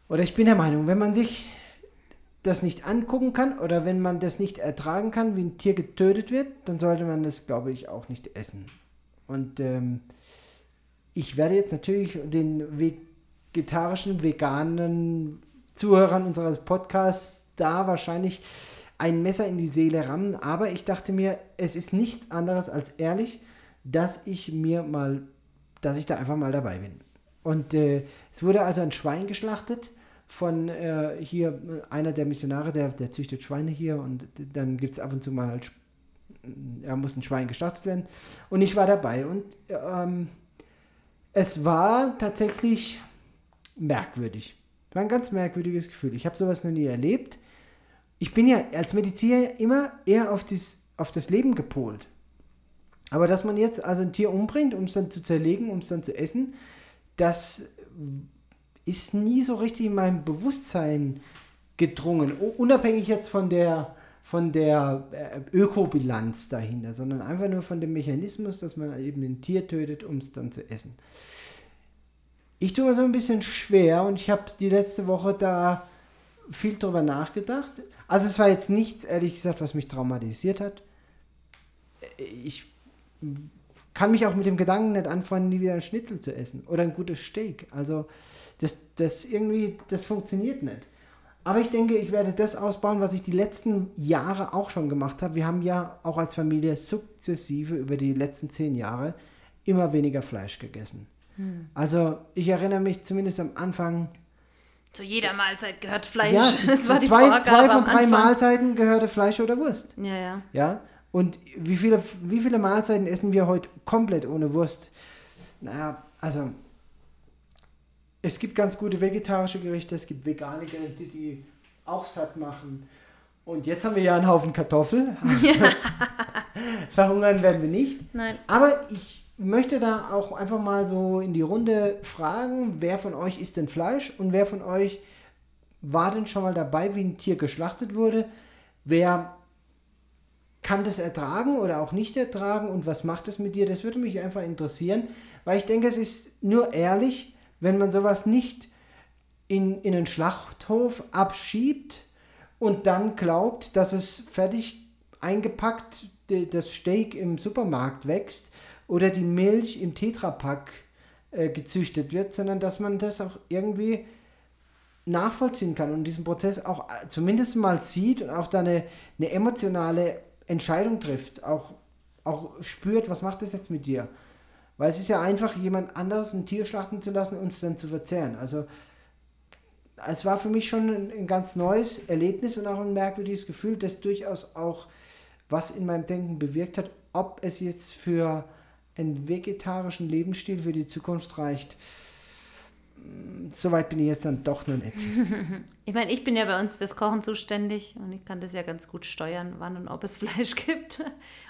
oder ich bin der Meinung, wenn man sich das nicht angucken kann oder wenn man das nicht ertragen kann, wie ein Tier getötet wird, dann sollte man das, glaube ich, auch nicht essen. Und ähm, ich werde jetzt natürlich den vegetarischen, veganen Zuhörern unseres Podcasts da wahrscheinlich ein Messer in die Seele rammen, aber ich dachte mir, es ist nichts anderes als ehrlich, dass ich mir mal, dass ich da einfach mal dabei bin. Und äh, es wurde also ein Schwein geschlachtet von äh, hier einer der Missionare, der, der züchtet Schweine hier und dann gibt es ab und zu mal halt, er muss ein Schwein geschlachtet werden. Und ich war dabei und ähm, es war tatsächlich merkwürdig. War ein ganz merkwürdiges Gefühl. Ich habe sowas noch nie erlebt. Ich bin ja als Mediziner immer eher auf das, auf das Leben gepolt. Aber dass man jetzt also ein Tier umbringt, um es dann zu zerlegen, um es dann zu essen, das ist nie so richtig in meinem Bewusstsein gedrungen. Unabhängig jetzt von der, von der äh, Ökobilanz dahinter, sondern einfach nur von dem Mechanismus, dass man eben ein Tier tötet, um es dann zu essen. Ich tue mir so ein bisschen schwer und ich habe die letzte Woche da viel drüber nachgedacht. Also es war jetzt nichts, ehrlich gesagt, was mich traumatisiert hat. Ich kann mich auch mit dem Gedanken nicht anfangen, nie wieder ein Schnitzel zu essen oder ein gutes Steak. Also das, das irgendwie, das funktioniert nicht. Aber ich denke, ich werde das ausbauen, was ich die letzten Jahre auch schon gemacht habe. Wir haben ja auch als Familie sukzessive über die letzten zehn Jahre immer weniger Fleisch gegessen. Hm. Also ich erinnere mich zumindest am Anfang, zu jeder Mahlzeit gehört Fleisch. Ja, zu, <laughs> das war die zwei, Vorgabe zwei von drei Mahlzeiten gehörte Fleisch oder Wurst. Ja, ja. Ja. Und wie viele, wie viele Mahlzeiten essen wir heute komplett ohne Wurst? Naja, also es gibt ganz gute vegetarische Gerichte, es gibt vegane Gerichte, die auch satt machen. Und jetzt haben wir ja einen Haufen Kartoffel. <laughs> Also <laughs> verhungern werden wir nicht. Nein. Aber ich möchte da auch einfach mal so in die Runde fragen, wer von euch isst denn Fleisch und wer von euch war denn schon mal dabei, wie ein Tier geschlachtet wurde? Wer kann das ertragen oder auch nicht ertragen und was macht es mit dir? Das würde mich einfach interessieren, weil ich denke, es ist nur ehrlich, wenn man sowas nicht in, in einen Schlachthof abschiebt und dann glaubt, dass es fertig eingepackt das Steak im Supermarkt wächst oder die Milch im Tetrapack äh, gezüchtet wird, sondern dass man das auch irgendwie nachvollziehen kann und diesen Prozess auch äh, zumindest mal sieht und auch da eine, eine emotionale Entscheidung trifft, auch, auch spürt, was macht das jetzt mit dir? Weil es ist ja einfach, jemand anderes ein Tier schlachten zu lassen und es dann zu verzehren. Also es war für mich schon ein, ein ganz neues Erlebnis und auch ein merkwürdiges Gefühl, das durchaus auch was in meinem Denken bewirkt hat, ob es jetzt für einen vegetarischen Lebensstil für die Zukunft reicht, Soweit bin ich jetzt dann doch noch nicht. <laughs> Ich meine, ich bin ja bei uns fürs Kochen zuständig und ich kann das ja ganz gut steuern, wann und ob es <laughs> Fleisch gibt.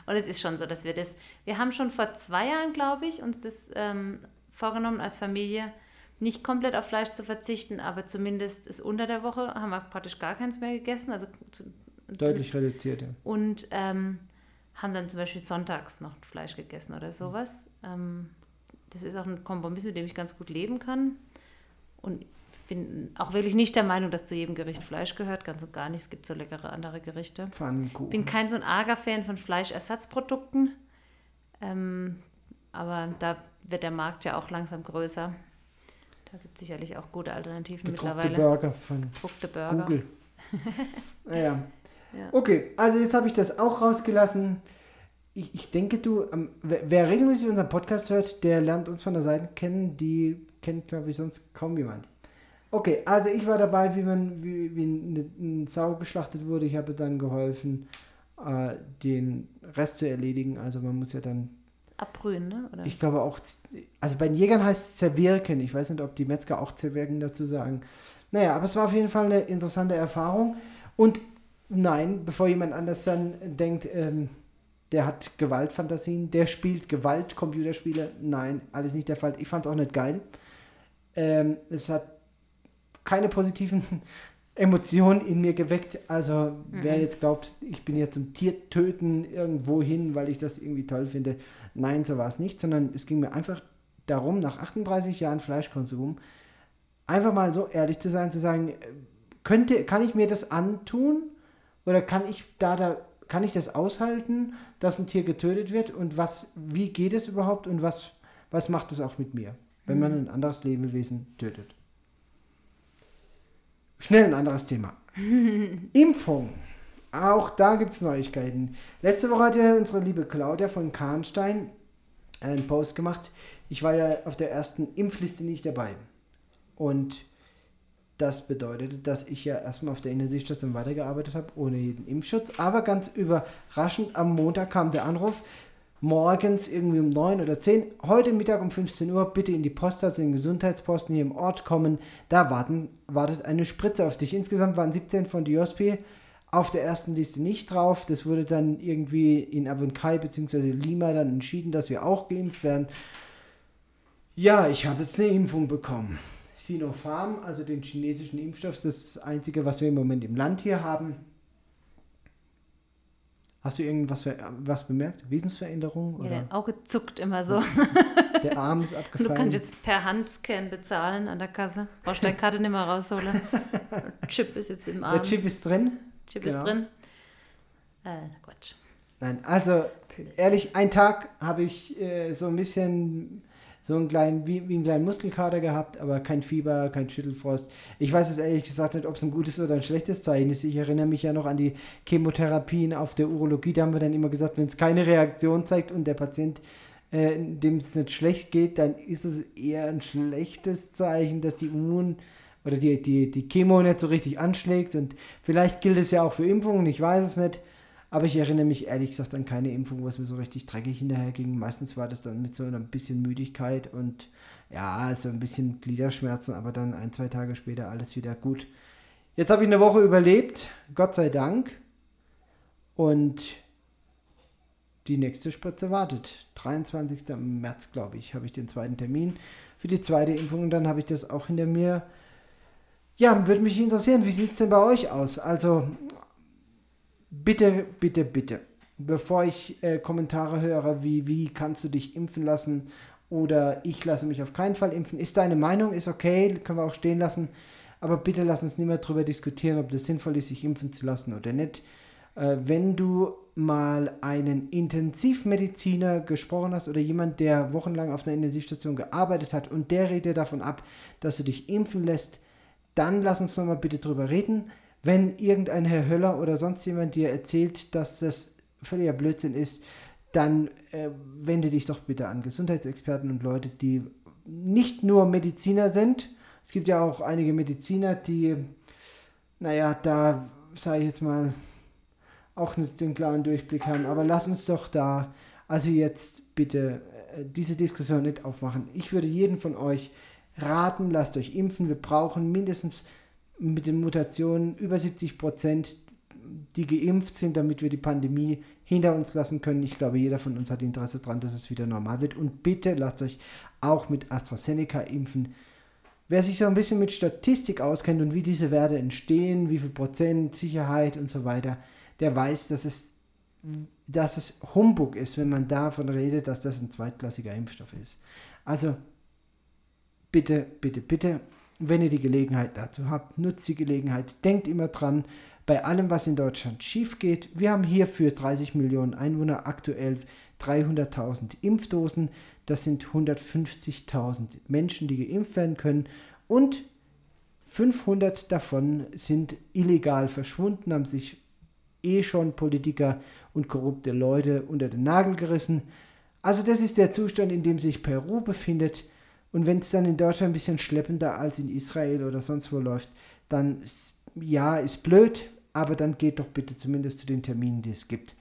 Und es ist schon so, dass wir das, wir haben schon vor zwei Jahren, glaube ich, uns das ähm, vorgenommen als Familie, nicht komplett auf Fleisch zu verzichten, aber zumindest ist unter der Woche haben wir praktisch gar keins mehr gegessen. Also Deutlich reduziert, ja. Und ähm, haben dann zum Beispiel sonntags noch Fleisch gegessen oder sowas. Ähm, das ist auch ein Kompromiss, mit dem ich ganz gut leben kann. Und ich bin auch wirklich nicht der Meinung, dass zu jedem Gericht Fleisch gehört. Ganz und gar nicht. Es gibt so leckere andere Gerichte. Pfannkuchen. bin kein so ein arger Fan von Fleischersatzprodukten. Ähm, aber da wird der Markt ja auch langsam größer. Da gibt es sicherlich auch gute Alternativen Gedruckte mittlerweile. Burger von Burger. Google. <laughs> naja. Ja. Okay, also jetzt habe ich das auch rausgelassen. Ich, ich denke, du, ähm, wer, wer regelmäßig unseren Podcast hört, der lernt uns von der Seite kennen. Die kennt, glaube ich, sonst kaum jemand. Okay, also ich war dabei, wie man, wie, wie eine, eine Sau geschlachtet wurde. Ich habe dann geholfen, äh, den Rest zu erledigen. Also man muss ja dann, Abbrühen, ne? Oder? ich glaube auch, also bei den Jägern heißt es zerwirken. Ich weiß nicht, ob die Metzger auch zerwirken dazu sagen. Naja, aber es war auf jeden Fall eine interessante Erfahrung. Und nein, bevor jemand anders dann denkt, ähm, der hat Gewaltfantasien, der spielt Gewalt-Computerspiele. Nein, alles nicht der Fall. Ich fand es auch nicht geil. Ähm, es hat keine positiven <laughs> Emotionen in mir geweckt. Also wer jetzt glaubt, ich bin jetzt zum Tiertöten irgendwo hin, weil ich das irgendwie toll finde. Nein, so war es nicht, sondern es ging mir einfach darum, nach 38 Jahren Fleischkonsum, einfach mal so ehrlich zu sein, zu sagen, äh, könnte, kann ich mir das antun? Oder kann ich da, da, kann ich das aushalten, dass ein Tier getötet wird? Und was, wie geht es überhaupt und was, was macht es auch mit mir, wenn man ein anderes Lebewesen tötet? Schnell ein anderes Thema. <laughs> Impfung. Auch da gibt es Neuigkeiten. Letzte Woche hat ja unsere liebe Claudia von Kahnstein einen Post gemacht. Ich war ja auf der ersten Impfliste nicht dabei. Und das bedeutet, dass ich ja erstmal auf der Intensivstation weitergearbeitet habe, ohne jeden Impfschutz. Aber ganz überraschend, am Montag kam der Anruf, morgens irgendwie um 9 oder 10, heute Mittag um 15 Uhr, bitte in die Post, also in den Gesundheitsposten hier im Ort kommen. Da warten, wartet eine Spritze auf dich. Insgesamt waren 17 von Diospi auf der ersten Liste nicht drauf. Das wurde dann irgendwie in Avonkai bzw. Lima dann entschieden, dass wir auch geimpft werden. Ja, ich habe jetzt eine Impfung bekommen. Sinopharm, also den chinesischen Impfstoff, das ist das einzige, was wir im Moment im Land hier haben. Hast du irgendwas was bemerkt? Wesensveränderung? ja, dein Auge zuckt immer so. der Arm ist <laughs> Du abgefallen? kannst jetzt per Handscan bezahlen an der Kasse. Brauchst deine Karte nicht mehr rausholen. <laughs> Chip ist jetzt im Arm. der Chip ist drin. Chip genau. ist drin. Äh, Quatsch. Nein, also ehrlich, einen Tag habe ich äh, so ein bisschen so einen kleinen, wie, wie einen kleinen Muskelkater gehabt, aber kein Fieber, kein Schüttelfrost. Ich weiß es ehrlich gesagt nicht, ob es ein gutes oder ein schlechtes Zeichen ist. Ich erinnere mich ja noch an die Chemotherapien auf der Urologie. Da haben wir dann immer gesagt, wenn es keine Reaktion zeigt und der Patient, äh, dem es nicht schlecht geht, dann ist es eher ein schlechtes Zeichen, dass die Immun oder die, die, die Chemo nicht so richtig anschlägt. Und vielleicht gilt es ja auch für Impfungen, ich weiß es nicht. Aber ich erinnere mich ehrlich gesagt an keine Impfung, was mir so richtig dreckig hinterher ging. Meistens war das dann mit so ein bisschen Müdigkeit und ja, so ein bisschen Gliederschmerzen, aber dann ein, zwei Tage später alles wieder gut. Jetzt habe ich eine Woche überlebt, Gott sei Dank. Und die nächste Spritze wartet. 23. März, glaube ich, habe ich den zweiten Termin für die zweite Impfung und dann habe ich das auch hinter mir. Ja, würde mich interessieren, wie sieht es denn bei euch aus? Also bitte, bitte, bitte, bevor ich äh, Kommentare höre, wie, wie kannst du dich impfen lassen oder ich lasse mich auf keinen Fall impfen, ist deine Meinung, ist okay, können wir auch stehen lassen, aber bitte lass uns nicht mehr darüber diskutieren, ob das sinnvoll ist, sich impfen zu lassen oder nicht. Äh, wenn du mal einen Intensivmediziner gesprochen hast oder jemand, der wochenlang auf einer Intensivstation gearbeitet hat und der redet davon ab, dass du dich impfen lässt, dann lass uns nochmal bitte drüber reden. Wenn irgendein Herr Höller oder sonst jemand dir erzählt, dass das völliger Blödsinn ist, dann äh, wende dich doch bitte an Gesundheitsexperten und Leute, die nicht nur Mediziner sind. Es gibt ja auch einige Mediziner, die, naja, da sage ich jetzt mal, auch nicht den klaren Durchblick haben. Aber lass uns doch da, also jetzt bitte äh, diese Diskussion nicht aufmachen. Ich würde jeden von euch raten, lasst euch impfen. Wir brauchen mindestens mit den Mutationen über 70 Prozent, die geimpft sind, damit wir die Pandemie hinter uns lassen können. Ich glaube, jeder von uns hat Interesse daran, dass es wieder normal wird. Und bitte lasst euch auch mit AstraZeneca impfen. Wer sich so ein bisschen mit Statistik auskennt und wie diese Werte entstehen, wie viel Prozent Sicherheit und so weiter, der weiß, dass es, dass es Humbug ist, wenn man davon redet, dass das ein zweitklassiger Impfstoff ist. Also bitte, bitte, bitte, wenn ihr die Gelegenheit dazu habt, nutzt die Gelegenheit. Denkt immer dran, bei allem, was in Deutschland schief geht. Wir haben hier für 30 Millionen Einwohner aktuell 300.000 Impfdosen. Das sind 150.000 Menschen, die geimpft werden können. Und 500 davon sind illegal verschwunden, haben sich eh schon Politiker und korrupte Leute unter den Nagel gerissen. Also das ist der Zustand, in dem sich Peru befindet. Und wenn es dann in Deutschland ein bisschen schleppender als in Israel oder sonst wo läuft, dann ja, ist blöd, aber dann geht doch bitte zumindest zu den Terminen, die es gibt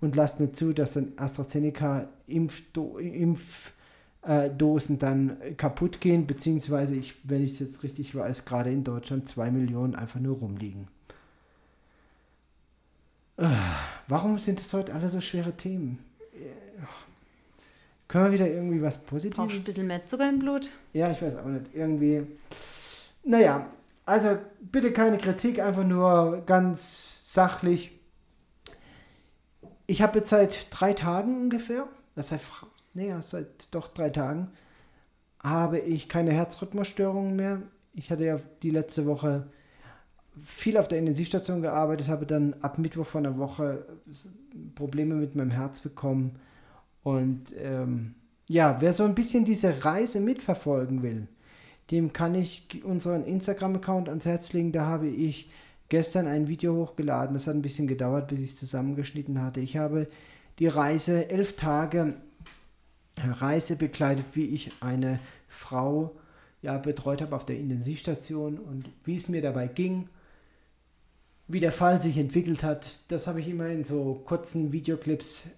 und lasst nicht zu, dass dann AstraZeneca-Impfdosen äh, dann kaputt gehen, beziehungsweise, ich, wenn ich es jetzt richtig weiß, gerade in Deutschland zwei Millionen einfach nur rumliegen. Äh, warum sind es heute alle so schwere Themen? Können wir wieder irgendwie was Positives? Brauchst ein bisschen mehr Zucker im Blut? Ja, ich weiß auch nicht. Irgendwie. Naja, also bitte keine Kritik, einfach nur ganz sachlich ich habe jetzt seit drei Tagen ungefähr, das heißt, nee, seit doch drei Tagen, habe ich keine Herzrhythmusstörungen mehr. Ich hatte ja die letzte Woche viel auf der Intensivstation gearbeitet, habe dann ab Mittwoch von der Woche Probleme mit meinem Herz bekommen. Und ähm, ja, wer so ein bisschen diese Reise mitverfolgen will, dem kann ich unseren Instagram-Account ans Herz legen. Da habe ich gestern ein Video hochgeladen. Das hat ein bisschen gedauert, bis ich es zusammengeschnitten hatte. Ich habe die Reise, elf Tage Reise begleitet, wie ich eine Frau ja, betreut habe auf der Intensivstation und wie es mir dabei ging, wie der Fall sich entwickelt hat. Das habe ich immer in so kurzen Videoclips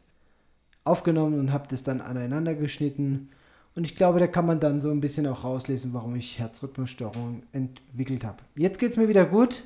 aufgenommen und habe das dann aneinander geschnitten. Und ich glaube, da kann man dann so ein bisschen auch rauslesen, warum ich Herzrhythmusstörungen entwickelt habe. Jetzt geht es mir wieder gut.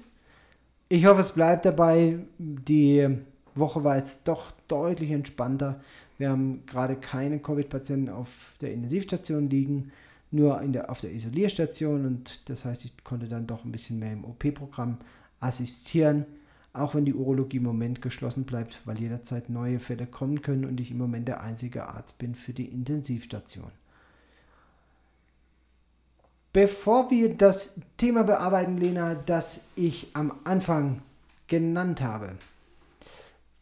Ich hoffe, es bleibt dabei. Die Woche war jetzt doch deutlich entspannter. Wir haben gerade keine Covid-Patienten auf der Intensivstation liegen, nur in der, auf der Isolierstation und das heißt, ich konnte dann doch ein bisschen mehr im OP-Programm assistieren, auch wenn die Urologie im Moment geschlossen bleibt, weil jederzeit neue Fälle kommen können und ich im Moment der einzige Arzt bin für die Intensivstation. Bevor wir das Thema bearbeiten, Lena, das ich am Anfang genannt habe,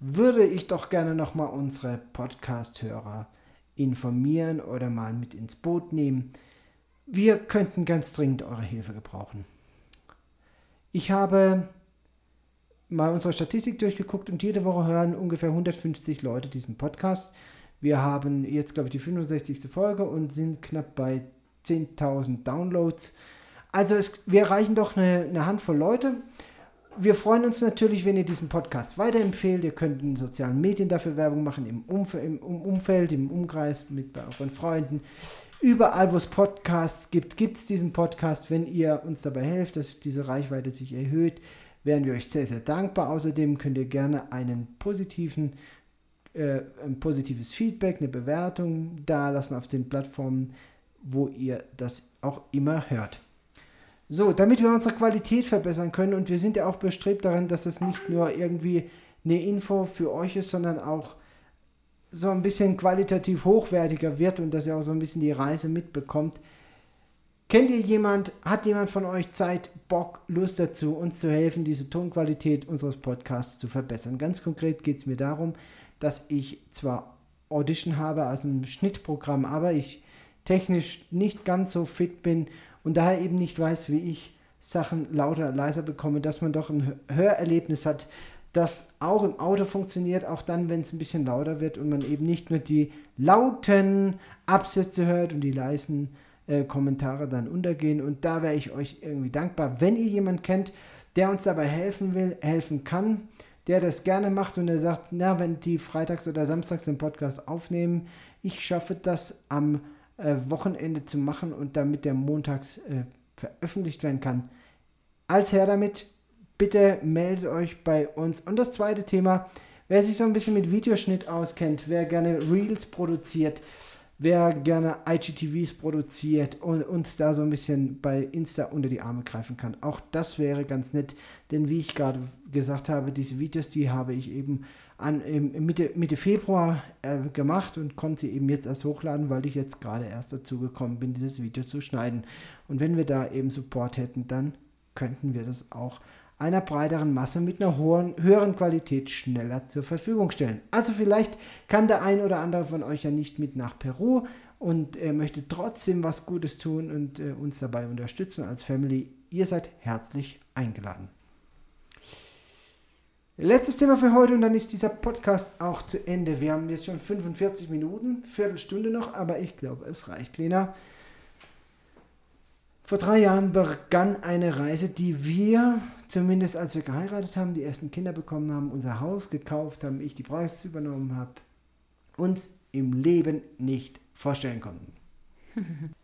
würde ich doch gerne nochmal unsere Podcast-Hörer informieren oder mal mit ins Boot nehmen. Wir könnten ganz dringend eure Hilfe gebrauchen. Ich habe mal unsere Statistik durchgeguckt und jede Woche hören ungefähr 150 Leute diesen Podcast. Wir haben jetzt, glaube ich, die 65. Folge und sind knapp bei 10.000 Downloads. Also es, wir erreichen doch eine, eine Handvoll Leute. Wir freuen uns natürlich, wenn ihr diesen Podcast weiterempfehlt. Ihr könnt in sozialen Medien dafür Werbung machen, im, Umf im Umfeld, im Umkreis, mit bei euren Freunden. Überall, wo es Podcasts gibt, gibt es diesen Podcast. Wenn ihr uns dabei helft, dass diese Reichweite sich erhöht, wären wir euch sehr, sehr dankbar. Außerdem könnt ihr gerne einen positiven, äh, ein positives Feedback, eine Bewertung dalassen auf den Plattformen, wo ihr das auch immer hört. So, damit wir unsere Qualität verbessern können und wir sind ja auch bestrebt daran, dass es nicht nur irgendwie eine Info für euch ist, sondern auch so ein bisschen qualitativ hochwertiger wird und dass ihr auch so ein bisschen die Reise mitbekommt. Kennt ihr jemand, hat jemand von euch Zeit, Bock, Lust dazu, uns zu helfen, diese Tonqualität unseres Podcasts zu verbessern? Ganz konkret geht es mir darum, dass ich zwar Audition habe, also ein Schnittprogramm, aber ich technisch nicht ganz so fit bin und daher eben nicht weiß, wie ich Sachen lauter, leiser bekomme, dass man doch ein Hörerlebnis hat, das auch im Auto funktioniert, auch dann, wenn es ein bisschen lauter wird und man eben nicht nur die lauten Absätze hört und die leisen äh, Kommentare dann untergehen. Und da wäre ich euch irgendwie dankbar, wenn ihr jemanden kennt, der uns dabei helfen will, helfen kann, der das gerne macht und der sagt, na, wenn die freitags oder samstags den Podcast aufnehmen, ich schaffe das am äh, Wochenende zu machen und damit der montags äh, veröffentlicht werden kann. Als her damit, bitte meldet euch bei uns. Und das zweite Thema, wer sich so ein bisschen mit Videoschnitt auskennt, wer gerne Reels produziert, wer gerne IGTVs produziert und uns da so ein bisschen bei Insta unter die Arme greifen kann. Auch das wäre ganz nett, denn wie ich gerade gesagt habe, diese Videos, die habe ich eben an, Mitte, Mitte Februar äh, gemacht und konnte sie eben jetzt erst hochladen, weil ich jetzt gerade erst dazu gekommen bin, dieses Video zu schneiden. Und wenn wir da eben Support hätten, dann könnten wir das auch einer breiteren Masse mit einer hohen, höheren Qualität schneller zur Verfügung stellen. Also vielleicht kann der ein oder andere von euch ja nicht mit nach Peru und äh, möchte trotzdem was Gutes tun und äh, uns dabei unterstützen als Family. Ihr seid herzlich eingeladen. Letztes Thema für heute und dann ist dieser Podcast auch zu Ende. Wir haben jetzt schon 45 Minuten, Viertelstunde noch, aber ich glaube, es reicht, Lena. Vor drei Jahren begann eine Reise, die wir, zumindest als wir geheiratet haben, die ersten Kinder bekommen haben, unser Haus gekauft haben, ich die Preise übernommen habe, uns im Leben nicht vorstellen konnten. <laughs>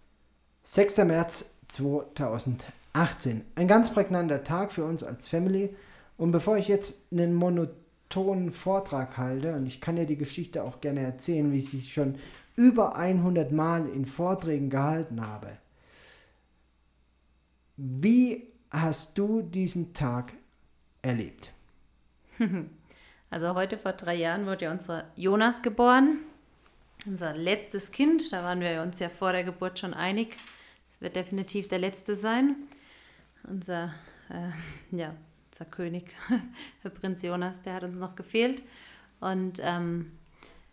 6. März 2018. Ein ganz prägnanter Tag für uns als Family. Und bevor ich jetzt einen monotonen Vortrag halte, und ich kann ja die Geschichte auch gerne erzählen, wie ich sie schon über 100 Mal in Vorträgen gehalten habe, wie hast du diesen Tag erlebt? <laughs> Also heute vor drei Jahren wurde ja unser Jonas geboren, unser letztes Kind. Da waren wir uns ja vor der Geburt schon einig. Es wird definitiv der letzte sein. Unser, äh, ja, unser König, <laughs> der Prinz Jonas, der hat uns noch gefehlt. Und ähm,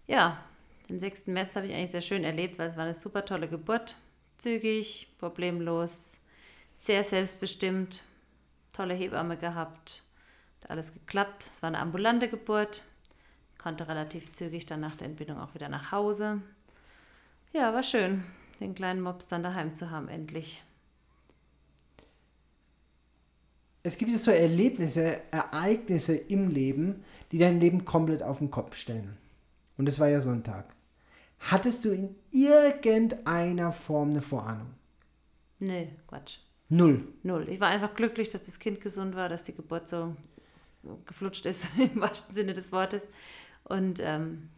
ja, den 6. März habe ich eigentlich sehr schön erlebt, weil es war eine super tolle Geburt. Zügig, problemlos, sehr selbstbestimmt, tolle Hebamme gehabt, hat alles geklappt. Es war eine ambulante Geburt, konnte relativ zügig dann nach der Entbindung auch wieder nach Hause. Ja, war schön, den kleinen Mops dann daheim zu haben, endlich. Es gibt so Erlebnisse, Ereignisse im Leben, die dein Leben komplett auf den Kopf stellen. Und es war ja so ein Tag. Hattest du in irgendeiner Form eine Vorahnung? Nee, Quatsch. Null. Null. Ich war einfach glücklich, dass das Kind gesund war, dass die Geburt so geflutscht ist, <laughs> im wahrsten Sinne des Wortes. Und ähm,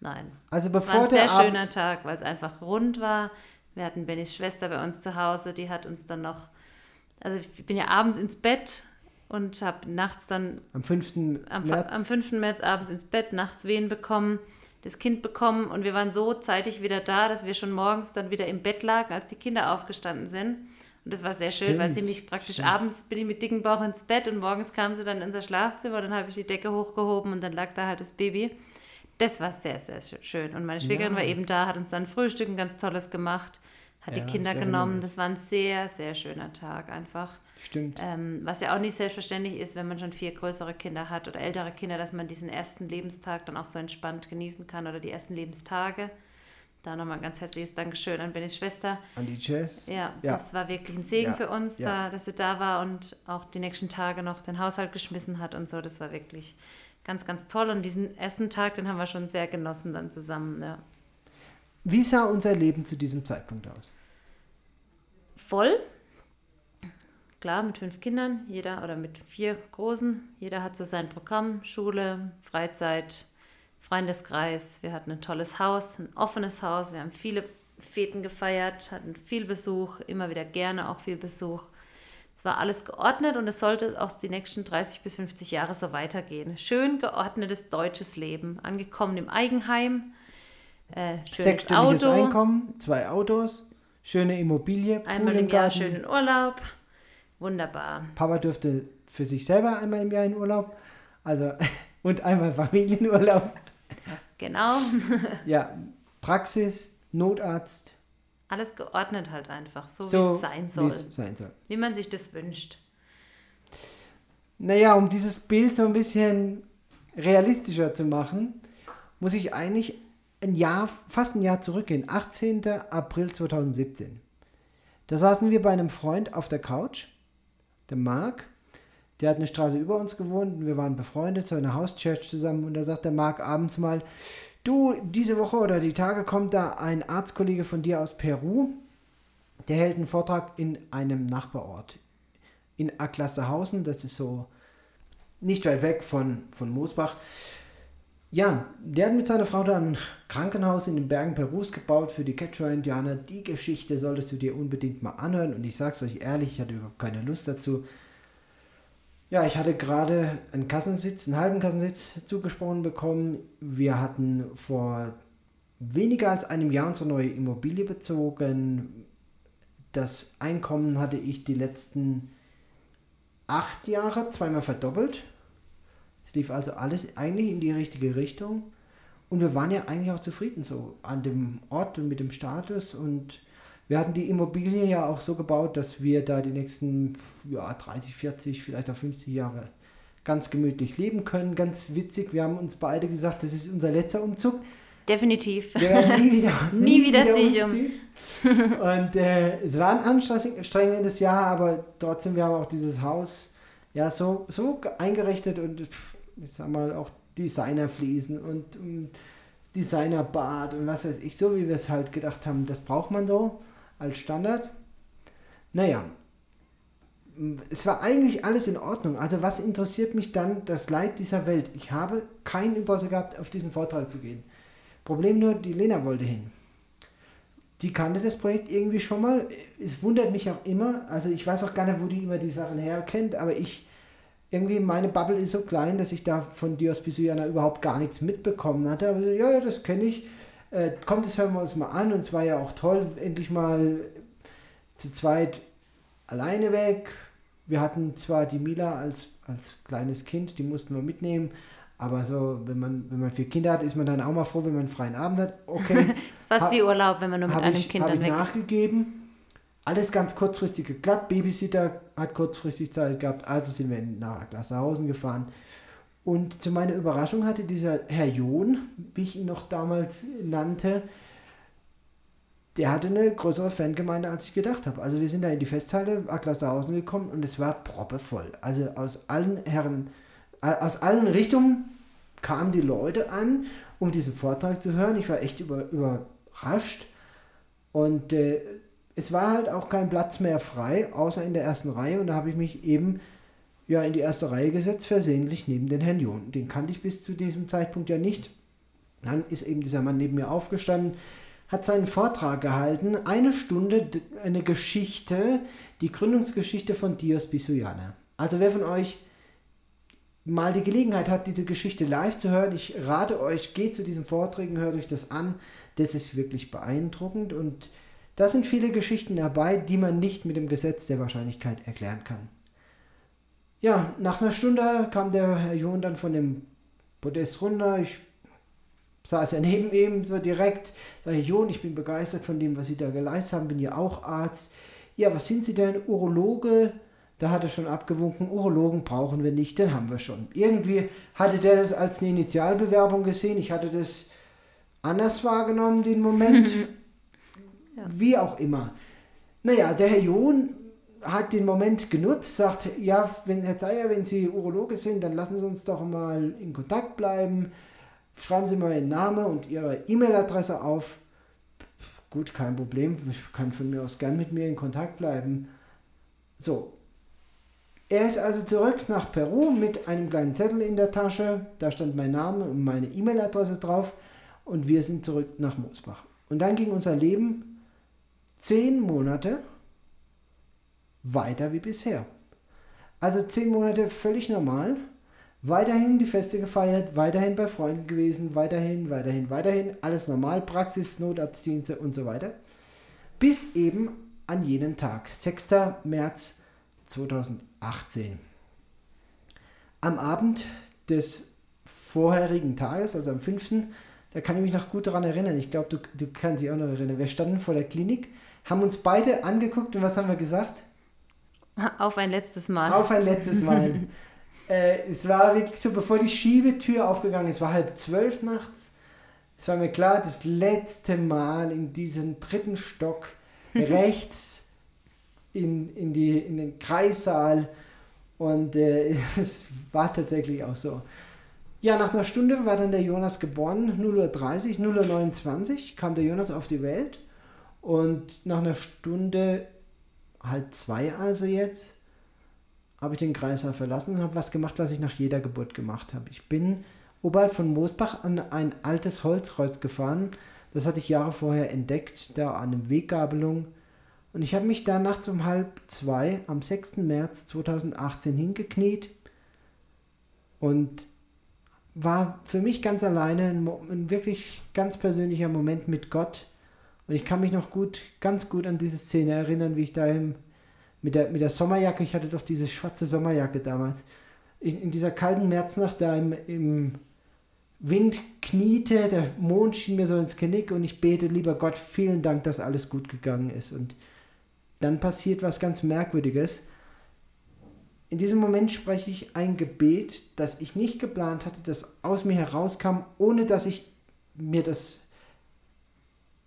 nein. Also bevor war ein sehr schöner Tag, weil es einfach rund war. Wir hatten Bennys Schwester bei uns zu Hause, die hat uns dann noch, also ich bin ja abends ins Bett und habe nachts dann am 5. Am, März. am 5. März abends ins Bett, nachts Wehen bekommen, das Kind bekommen und wir waren so zeitig wieder da, dass wir schon morgens dann wieder im Bett lagen, als die Kinder aufgestanden sind. Und das war sehr schön, Stimmt. weil sie mich praktisch Stimmt. abends bin ich mit dicken Bauch ins Bett und morgens kam sie dann in unser Schlafzimmer, dann habe ich die Decke hochgehoben und dann lag da halt das Baby. Das war sehr, sehr schön. Und meine Schwägerin ja. war eben da, hat uns dann Frühstück ein ganz tolles gemacht, hat ja, die Kinder genommen. Das war ein sehr, sehr schöner Tag einfach. Stimmt. Ähm, was ja auch nicht selbstverständlich ist, wenn man schon vier größere Kinder hat oder ältere Kinder, dass man diesen ersten Lebenstag dann auch so entspannt genießen kann oder die ersten Lebenstage. Da nochmal ein ganz herzliches Dankeschön an Bennys Schwester. An die Jess. Ja, ja, das war wirklich ein Segen ja, für uns, ja. da, dass sie da war und auch die nächsten Tage noch den Haushalt geschmissen hat und so. Das war wirklich ganz, ganz toll. Und diesen ersten Tag, den haben wir schon sehr genossen dann zusammen. Ja. Wie sah unser Leben zu diesem Zeitpunkt aus? Voll. Klar, mit fünf Kindern, jeder oder mit vier Großen. Jeder hat so sein Programm, Schule, Freizeit, Freundeskreis. Wir hatten ein tolles Haus, ein offenes Haus. Wir haben viele Feten gefeiert, hatten viel Besuch, immer wieder gerne auch viel Besuch. Es war alles geordnet und es sollte auch die nächsten 30 bis 50 Jahre so weitergehen. Schön geordnetes deutsches Leben, angekommen im Eigenheim, äh, schönes Auto. Einkommen, zwei Autos, schöne Immobilie, einmal im, im Jahr schönen Urlaub, wunderbar. Papa durfte für sich selber einmal im Jahr in Urlaub, also <laughs> und einmal Familienurlaub. Genau. <laughs> ja, Praxis, Notarzt. Alles geordnet halt einfach, so, so wie es sein soll. sein soll. Wie man sich das wünscht. Naja, um dieses Bild so ein bisschen realistischer zu machen, muss ich eigentlich ein Jahr, fast ein Jahr zurückgehen. 18. April 2017. Da saßen wir bei einem Freund auf der Couch, der Marc, der hat eine Straße über uns gewohnt und wir waren befreundet, so eine Hauschurch zusammen und da sagt der Marc abends mal, Du, diese Woche oder die Tage kommt da ein Arztkollege von dir aus Peru, der hält einen Vortrag in einem Nachbarort. In Aklasserhausen, das ist so nicht weit weg von, von Moosbach. Ja, der hat mit seiner Frau da ein Krankenhaus in den Bergen Perus gebaut für die Quechua-Indianer. Die Geschichte solltest du dir unbedingt mal anhören. Und ich sag's euch ehrlich, ich hatte überhaupt keine Lust dazu. Ja, ich hatte gerade einen Kassensitz, einen halben Kassensitz zugesprochen bekommen. Wir hatten vor weniger als einem Jahr unsere neue Immobilie bezogen. Das Einkommen hatte ich die letzten acht Jahre zweimal verdoppelt. Es lief also alles eigentlich in die richtige Richtung. Und wir waren ja eigentlich auch zufrieden so an dem Ort und mit dem Status. Und wir hatten die Immobilie ja auch so gebaut, dass wir da die nächsten ja, 30, 40, vielleicht auch 50 Jahre ganz gemütlich leben können. Ganz witzig, wir haben uns beide gesagt, das ist unser letzter Umzug. Definitiv. Wir werden nie wieder, <laughs> nie, nie wieder, wieder um. Und äh, es war ein anstrengendes Jahr, aber trotzdem, wir haben auch dieses Haus ja so, so eingerichtet und ich sag mal auch Designerfliesen und, und Designerbad und was weiß ich, so wie wir es halt gedacht haben, das braucht man so als Standard. Naja, es war eigentlich alles in Ordnung. Also was interessiert mich dann das Leid dieser Welt? Ich habe kein Interesse gehabt, auf diesen Vortrag zu gehen. Problem nur, die Lena wollte hin. Die kannte das Projekt irgendwie schon mal. Es wundert mich auch immer. Also ich weiß auch gar nicht, wo die immer die Sachen herkennt, aber ich, irgendwie meine Bubble ist so klein, dass ich da von Dios Bisuyana überhaupt gar nichts mitbekommen hatte. Aber ja, ja, das kenne ich äh, kommt, das hören wir uns mal an. Und es war ja auch toll, endlich mal zu zweit alleine weg. Wir hatten zwar die Mila als, als kleines Kind, die mussten wir mitnehmen. Aber so, wenn man, wenn man vier Kinder hat, ist man dann auch mal froh, wenn man einen freien Abend hat. Okay. <laughs> das ist fast ha, wie Urlaub, wenn man nur mit einem ich, Kind dann weg ist. nachgegeben. Alles ganz kurzfristig geklappt. Babysitter hat kurzfristig Zeit gehabt. Also sind wir nach Glasserhausen gefahren. Und zu meiner Überraschung hatte dieser Herr John, wie ich ihn noch damals nannte, der hatte eine größere Fangemeinde, als ich gedacht habe. Also wir sind da in die Festhalle Acklershausen gekommen und es war proppevoll. Also aus allen Herren, aus allen Richtungen kamen die Leute an, um diesen Vortrag zu hören. Ich war echt über, überrascht. Und äh, es war halt auch kein Platz mehr frei, außer in der ersten Reihe. Und da habe ich mich eben ja in die erste Reihe gesetzt, versehentlich neben den Herrn John. Den kannte ich bis zu diesem Zeitpunkt ja nicht. Dann ist eben dieser Mann neben mir aufgestanden, hat seinen Vortrag gehalten, eine Stunde eine Geschichte, die Gründungsgeschichte von Dios Bisuyana. Also wer von euch mal die Gelegenheit hat, diese Geschichte live zu hören, ich rate euch, geht zu diesen Vorträgen, hört euch das an. Das ist wirklich beeindruckend und da sind viele Geschichten dabei, die man nicht mit dem Gesetz der Wahrscheinlichkeit erklären kann. Ja, nach einer Stunde kam der Herr John dann von dem Podest runter. Ich saß ja neben ihm so direkt. Sag ich, John, ich bin begeistert von dem, was Sie da geleistet haben. Bin ja auch Arzt. Ja, was sind Sie denn? Urologe? Da hat er schon abgewunken, Urologen brauchen wir nicht, den haben wir schon. Irgendwie hatte der das als eine Initialbewerbung gesehen. Ich hatte das anders wahrgenommen, den Moment. ja. Wie auch immer. Naja, der Herr John hat den Moment genutzt, sagt, ja, wenn Herr Zeyer, wenn Sie Urologe sind, dann lassen Sie uns doch mal in Kontakt bleiben. Schreiben Sie mal Ihren Namen und Ihre E-Mail-Adresse auf. Gut, kein Problem. Ich kann von mir aus gern mit mir in Kontakt bleiben. So. Er ist also zurück nach Peru mit einem kleinen Zettel in der Tasche. Da stand mein Name und meine E-Mail-Adresse drauf. Und wir sind zurück nach Moosbach. Und dann ging unser Leben zehn Monate weiter wie bisher. Also zehn Monate völlig normal, weiterhin die Feste gefeiert, weiterhin bei Freunden gewesen, weiterhin, weiterhin, weiterhin, alles normal, Praxis, Notarztdienste und so weiter. Bis eben an jenen Tag, 6. März 2018. Am Abend des vorherigen Tages, also am 5., da kann ich mich noch gut daran erinnern. Ich glaube, du, du kannst dich auch noch erinnern. Wir standen vor der Klinik, haben uns beide angeguckt und was haben wir gesagt? Auf ein letztes Mal. Auf ein letztes Mal. <laughs> äh, es war wirklich so, bevor die Schiebetür aufgegangen ist, war halb zwölf nachts. Es war mir klar, das letzte Mal in diesem dritten Stock <laughs> rechts in, in, die, in den Kreissaal. Und äh, <laughs> es war tatsächlich auch so. Ja, nach einer Stunde war dann der Jonas geboren, 0.30 Uhr, 0.29 Uhr kam der Jonas auf die Welt. Und nach einer Stunde, halb zwei also jetzt, habe ich den Kreislauf verlassen und habe was gemacht, was ich nach jeder Geburt gemacht habe. Ich bin oberhalb von Moosbach an ein altes Holzkreuz gefahren. Das hatte ich Jahre vorher entdeckt, da an einer Weggabelung. Und ich habe mich da nachts um halb zwei am 6. März 2018 hingekniet und war für mich ganz alleine ein, ein, wirklich ganz persönlicher Moment mit Gott. Und ich kann mich noch gut, ganz gut an diese Szene erinnern, wie ich da im, mit, der, mit der Sommerjacke, ich hatte doch diese schwarze Sommerjacke damals, in, in dieser kalten Märznacht da im, im Wind kniete, der Mond schien mir so ins Knick und ich bete, lieber Gott, vielen Dank, dass alles gut gegangen ist. Und dann passiert was ganz Merkwürdiges. In diesem Moment spreche ich ein Gebet, das ich nicht geplant hatte, das aus mir herauskam, ohne dass ich mir das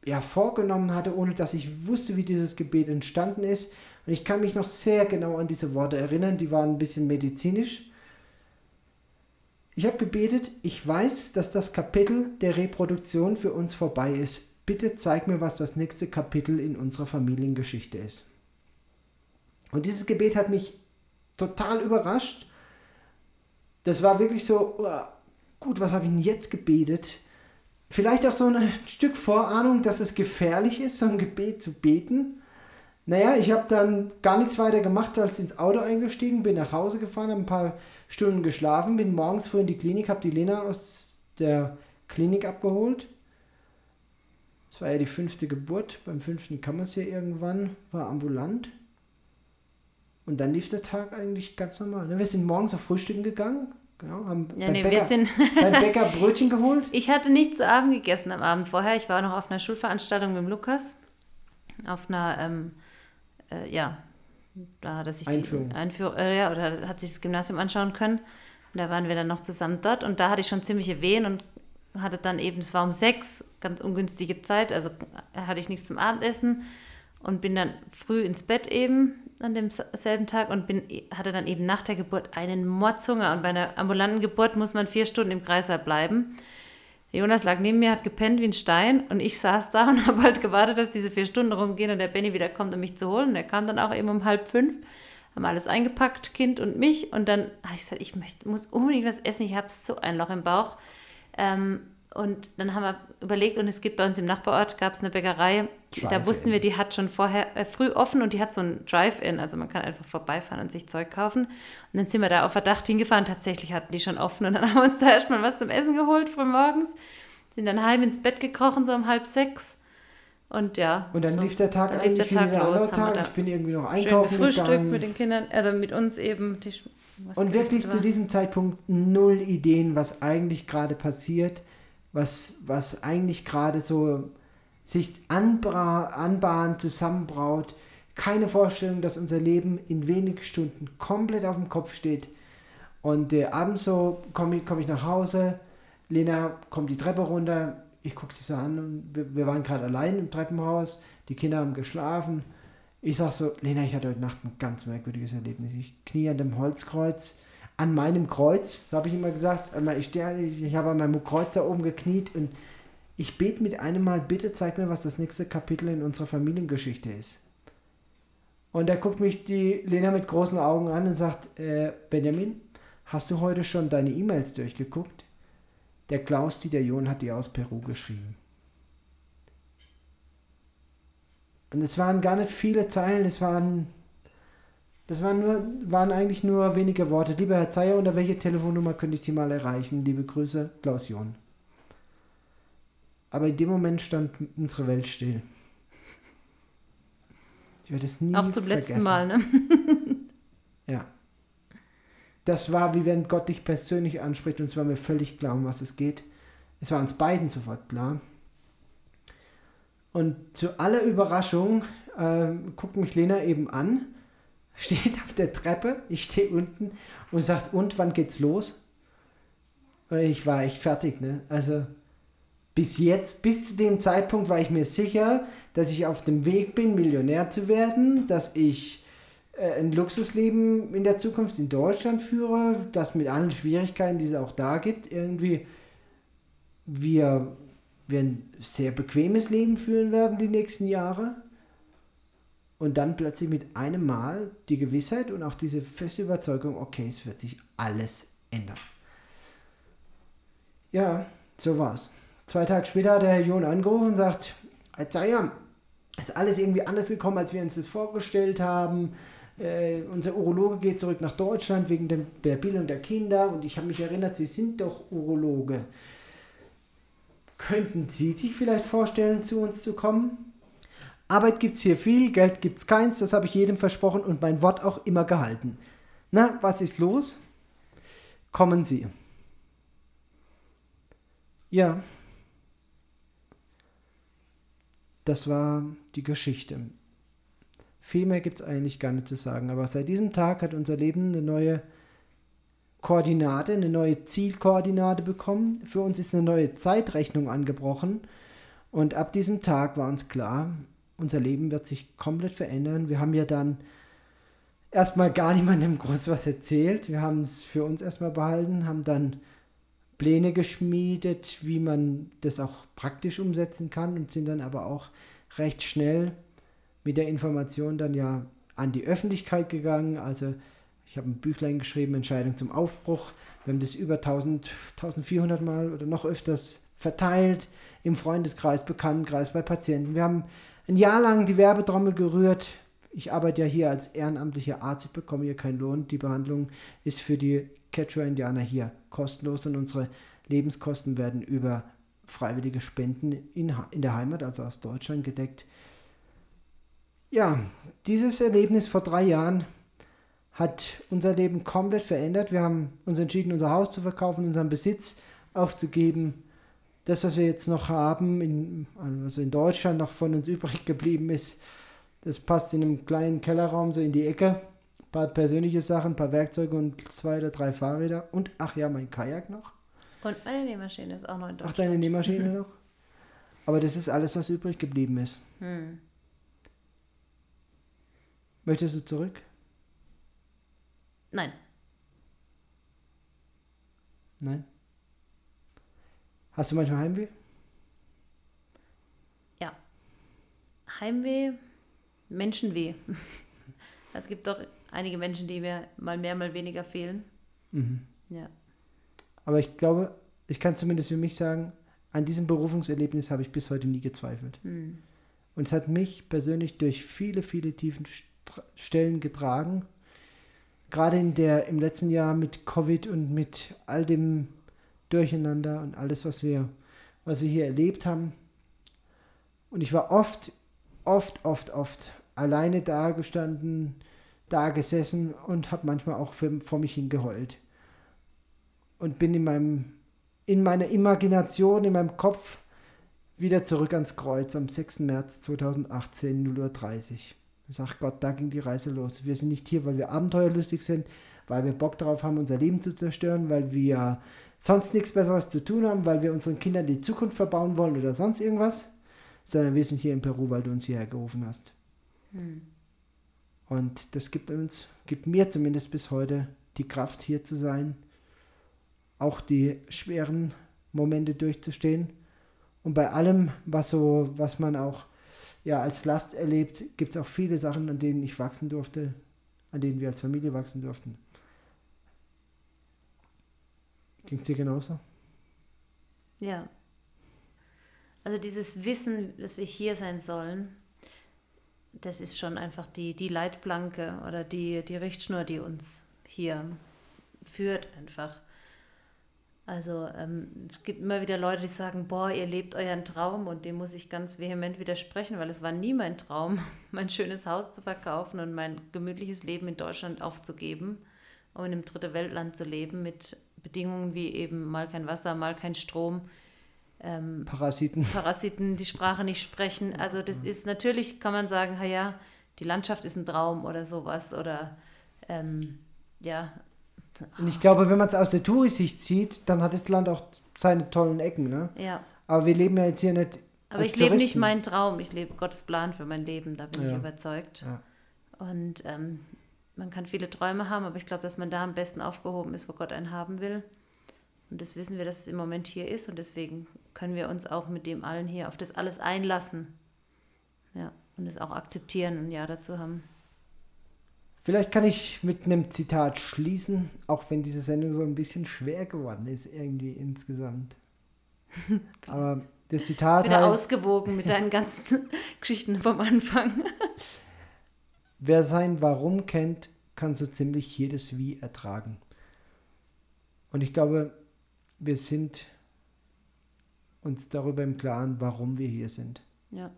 ja, vorgenommen hatte, ohne dass ich wusste, wie dieses Gebet entstanden ist. Und ich kann mich noch sehr genau an diese Worte erinnern, die waren ein bisschen medizinisch. Ich habe gebetet, ich weiß, dass das Kapitel der Reproduktion für uns vorbei ist. Bitte zeig mir, was das nächste Kapitel in unserer Familiengeschichte ist. Und dieses Gebet hat mich total überrascht. Das war wirklich so, oh, gut, was habe ich denn jetzt gebetet? Vielleicht auch so ein Stück Vorahnung, dass es gefährlich ist, so ein Gebet zu beten. Naja, ich habe dann gar nichts weiter gemacht, als ins Auto eingestiegen, bin nach Hause gefahren, habe ein paar Stunden geschlafen, bin morgens früh in die Klinik, habe die Lena aus der Klinik abgeholt. Das war ja die fünfte Geburt. Beim fünften man es ja irgendwann, war ambulant. Und dann lief der Tag eigentlich ganz normal. Ne? Wir sind morgens auf Frühstücken gegangen. Genau, haben ja, nee, Bäcker, wir sind <laughs> beim Bäcker Brötchen geholt. <laughs> Ich hatte nichts zu Abend gegessen am Abend vorher. Ich war noch auf einer Schulveranstaltung mit dem Lukas. Auf einer, ähm, äh, ja, da hat er sich Einführung. die Einführung, äh, ja, oder hat sich das Gymnasium anschauen können. Und da waren wir dann noch zusammen dort und da hatte ich schon ziemliche Wehen und hatte dann eben, es war um sechs, ganz ungünstige Zeit, also hatte ich nichts zum Abendessen und bin dann früh ins Bett eben an demselben Tag und bin, hatte dann eben nach der Geburt einen Mordshunger. Und bei einer ambulanten Geburt muss man vier Stunden im Kreislauf bleiben. Jonas lag neben mir, hat gepennt wie ein Stein und ich saß da und <laughs> habe halt gewartet, dass diese vier Stunden rumgehen und der Benny wieder kommt, um mich zu holen. Und er kam dann auch eben um halb fünf, haben alles eingepackt, Kind und mich. Und dann habe ich gesagt, ich möchte, muss unbedingt was essen, ich habe so ein Loch im Bauch. Ähm, und dann haben wir überlegt, und es gibt bei uns im Nachbarort, gab es eine Bäckerei, da wussten wir, die hat schon vorher äh, früh offen und die hat so ein Drive-In, also man kann einfach vorbeifahren und sich Zeug kaufen. Und dann sind wir da auf Verdacht hingefahren, tatsächlich hatten die schon offen und dann <laughs> haben wir uns da erstmal was zum Essen geholt früh morgens, sind dann heim ins Bett gekrochen, so um halb sechs. Und ja. Und dann so, lief der Tag eigentlich der Tag wie der los, Tag. Ich bin irgendwie noch einkaufen Frühstück gegangen. mit den Kindern, also mit uns eben. Die, und wirklich zu diesem Zeitpunkt null Ideen, was eigentlich gerade passiert was, was eigentlich gerade so sich anbahnt, zusammenbraut. Keine Vorstellung, dass unser Leben in wenigen Stunden komplett auf dem Kopf steht. Und äh, abends so komme ich, komm ich nach Hause, Lena kommt die Treppe runter, ich gucke sie so an und wir, wir waren gerade allein im Treppenhaus, die Kinder haben geschlafen. Ich sage so, Lena, ich hatte heute Nacht ein ganz merkwürdiges Erlebnis. Ich knie an dem Holzkreuz an meinem Kreuz, so habe ich immer gesagt, ich, ich habe an meinem Kreuz da oben gekniet und ich bete mit einem Mal, bitte zeig mir, was das nächste Kapitel in unserer Familiengeschichte ist. Und da guckt mich die Lena mit großen Augen an und sagt, äh, Benjamin, hast du heute schon deine E-Mails durchgeguckt? Der Klaus Dieter John hat die aus Peru geschrieben. Und es waren gar nicht viele Zeilen, es waren das waren, nur, waren eigentlich nur wenige Worte. Lieber Herr Zeyer, unter welche Telefonnummer könnte ich Sie mal erreichen? Liebe Grüße, Klaus John. Aber in dem Moment stand unsere Welt still. Ich werde es nie Auch zum vergessen. letzten Mal, ne? <laughs> ja. Das war, wie wenn Gott dich persönlich anspricht und es war mir völlig klar, um was es geht. Es war uns beiden sofort klar. Und zu aller Überraschung äh, guckt mich Lena eben an steht auf der Treppe, ich stehe unten und sagt, und wann geht's los? Und ich war echt fertig, ne? Also bis jetzt, bis zu dem Zeitpunkt war ich mir sicher, dass ich auf dem Weg bin, Millionär zu werden, dass ich äh, ein Luxusleben in der Zukunft in Deutschland führe, das mit allen Schwierigkeiten, die es auch da gibt, irgendwie wir, wir ein sehr bequemes Leben führen werden die nächsten Jahre. Und dann plötzlich mit einem Mal die Gewissheit und auch diese feste Überzeugung, okay, es wird sich alles ändern. Ja, so war's. Zwei Tage später hat der Herr John angerufen und sagt, Zayam, ist alles irgendwie anders gekommen, als wir uns das vorgestellt haben. Äh, unser Urologe geht zurück nach Deutschland wegen der Bildung der Kinder und ich habe mich erinnert, Sie sind doch Urologe. Könnten Sie sich vielleicht vorstellen, zu uns zu kommen? Arbeit gibt es hier viel, Geld gibt es keins, das habe ich jedem versprochen und mein Wort auch immer gehalten. Na, was ist los? Kommen Sie. Ja. Das war die Geschichte. Viel mehr gibt es eigentlich gar nicht zu sagen. Aber seit diesem Tag hat unser Leben eine neue Koordinate, eine neue Zielkoordinate bekommen. Für uns ist eine neue Zeitrechnung angebrochen. Und ab diesem Tag war uns klar, unser Leben wird sich komplett verändern. Wir haben ja dann erstmal gar niemandem groß was erzählt. Wir haben es für uns erstmal behalten, haben dann Pläne geschmiedet, wie man das auch praktisch umsetzen kann und sind dann aber auch recht schnell mit der Information dann ja an die Öffentlichkeit gegangen. Also ich habe ein Büchlein geschrieben, Entscheidung zum Aufbruch. Wir haben das über 1000, 1400 Mal oder noch öfters verteilt im Freundeskreis, Bekanntenkreis, bei Patienten. Wir haben ein Jahr lang die Werbetrommel gerührt. Ich arbeite ja hier als ehrenamtlicher Arzt, ich bekomme hier keinen Lohn. Die Behandlung ist für die Quechua-Indianer hier kostenlos und unsere Lebenskosten werden über freiwillige Spenden in, in der Heimat, also aus Deutschland, gedeckt. Ja, dieses Erlebnis vor drei Jahren hat unser Leben komplett verändert. Wir haben uns entschieden, unser Haus zu verkaufen, unseren Besitz aufzugeben das, was wir jetzt noch haben, in, also in Deutschland noch von uns übrig geblieben ist, das passt in einem kleinen Kellerraum so in die Ecke. Ein paar persönliche Sachen, ein paar Werkzeuge und zwei oder drei Fahrräder. Und ach ja, mein Kajak noch. Und meine Nähmaschine ist auch noch in Deutschland. Ach, deine Nähmaschine <laughs> noch? Aber das ist alles, was übrig geblieben ist. Hm. Möchtest du zurück? Nein. Nein? Hast du manchmal Heimweh? Ja. Heimweh, Menschenweh. <laughs> Es gibt doch einige Menschen, die mir mal mehr, mal weniger fehlen. Mhm. Ja. Aber ich glaube, ich kann zumindest für mich sagen, an diesem Berufungserlebnis habe ich bis heute nie gezweifelt. Mhm. Und es hat mich persönlich durch viele, viele tiefen Stellen getragen. Gerade in der, im letzten Jahr mit Covid und mit all dem Durcheinander und alles, was wir, was wir hier erlebt haben. Und ich war oft, oft, oft, oft alleine da gestanden, da gesessen und habe manchmal auch für, vor mich hingeheult. Und bin in meinem, in meiner Imagination, in meinem Kopf wieder zurück ans Kreuz am 6. März 2018, 0.30 Uhr. Sage Gott, da ging die Reise los. Wir sind nicht hier, weil wir abenteuerlustig sind, weil wir Bock darauf haben, unser Leben zu zerstören, weil wir sonst nichts Besseres zu tun haben, weil wir unseren Kindern die Zukunft verbauen wollen oder sonst irgendwas, sondern wir sind hier in Peru, weil du uns hierher gerufen hast. Hm. Und das gibt uns, gibt mir zumindest bis heute die Kraft, hier zu sein, auch die schweren Momente durchzustehen. Und bei allem, was so, was man auch ja, als Last erlebt, gibt es auch viele Sachen, an denen ich wachsen durfte, an denen wir als Familie wachsen durften. Ging es dir genauso? Ja. Also dieses Wissen, dass wir hier sein sollen, das ist schon einfach die, die Leitplanke oder die, die Richtschnur, die uns hier führt einfach. Also ähm, es gibt immer wieder Leute, die sagen, boah, ihr lebt euren Traum und dem muss ich ganz vehement widersprechen, weil es war nie mein Traum, <laughs> mein schönes Haus zu verkaufen und mein gemütliches Leben in Deutschland aufzugeben, um in einem dritte Weltland zu leben mit Bedingungen wie eben mal kein Wasser, mal kein Strom. Ähm, Parasiten. Parasiten, die Sprache nicht sprechen. Also das ist natürlich, kann man sagen, ja, die Landschaft ist ein Traum oder sowas. Oder ähm, ja. Und ich glaube, wenn man es aus der Tourisicht sieht, dann hat das Land auch seine tollen Ecken. Ne? Ja. Aber wir leben ja jetzt hier nicht. Aber ich lebe nicht meinen Traum, ich lebe Gottes Plan für mein Leben, da bin ja. ich überzeugt. Ja. Und ähm, man kann viele Träume haben, aber ich glaube, dass man da am besten aufgehoben ist, wo Gott einen haben will. Und das wissen wir, dass es im Moment hier ist und deswegen können wir uns auch mit dem allen hier auf das alles einlassen. Ja, und es auch akzeptieren und Ja dazu haben. Vielleicht kann ich mit einem Zitat schließen, auch wenn diese Sendung so ein bisschen schwer geworden ist, irgendwie insgesamt. <laughs> Aber das Zitat. Ist wieder heißt, ausgewogen mit deinen ganzen <laughs> Geschichten vom Anfang. <laughs> Wer sein Warum kennt, kann so ziemlich jedes Wie ertragen. Und ich glaube, wir sind uns darüber im Klaren, warum wir hier sind. Ja.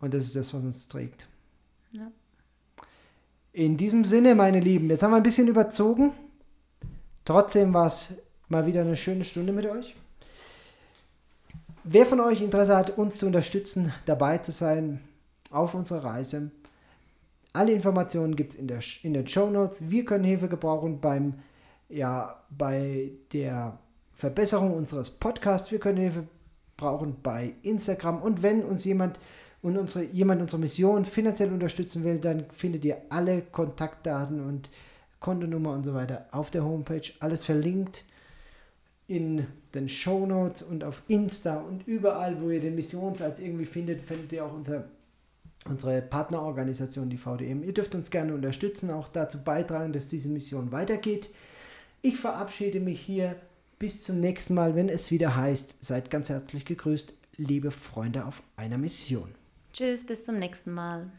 Und das ist das, was uns trägt. Ja. In diesem Sinne, meine Lieben, jetzt haben wir ein bisschen überzogen. Trotzdem war es mal wieder eine schöne Stunde mit euch. Wer von euch Interesse hat, uns zu unterstützen, dabei zu sein auf unserer Reise, alle Informationen gibt es in, in den Show Notes. Wir können Hilfe gebrauchen beim, ja, bei der Verbesserung unseres Podcasts. Wir können Hilfe brauchen bei Instagram. Und wenn uns jemand und unsere, jemand unsere Mission finanziell unterstützen will, dann findet ihr alle Kontaktdaten und Kontonummer und so weiter auf der Homepage. Alles verlinkt in den Show Notes und auf Insta und überall, wo ihr den Missionsalz irgendwie findet, findet ihr auch unser unsere Partnerorganisation, die VDM. Ihr dürft uns gerne unterstützen, auch dazu beitragen, dass diese Mission weitergeht. Ich verabschiede mich hier bis zum nächsten Mal, wenn es wieder heißt, seid ganz herzlich gegrüßt, liebe Freunde auf einer Mission. Tschüss, bis zum nächsten Mal.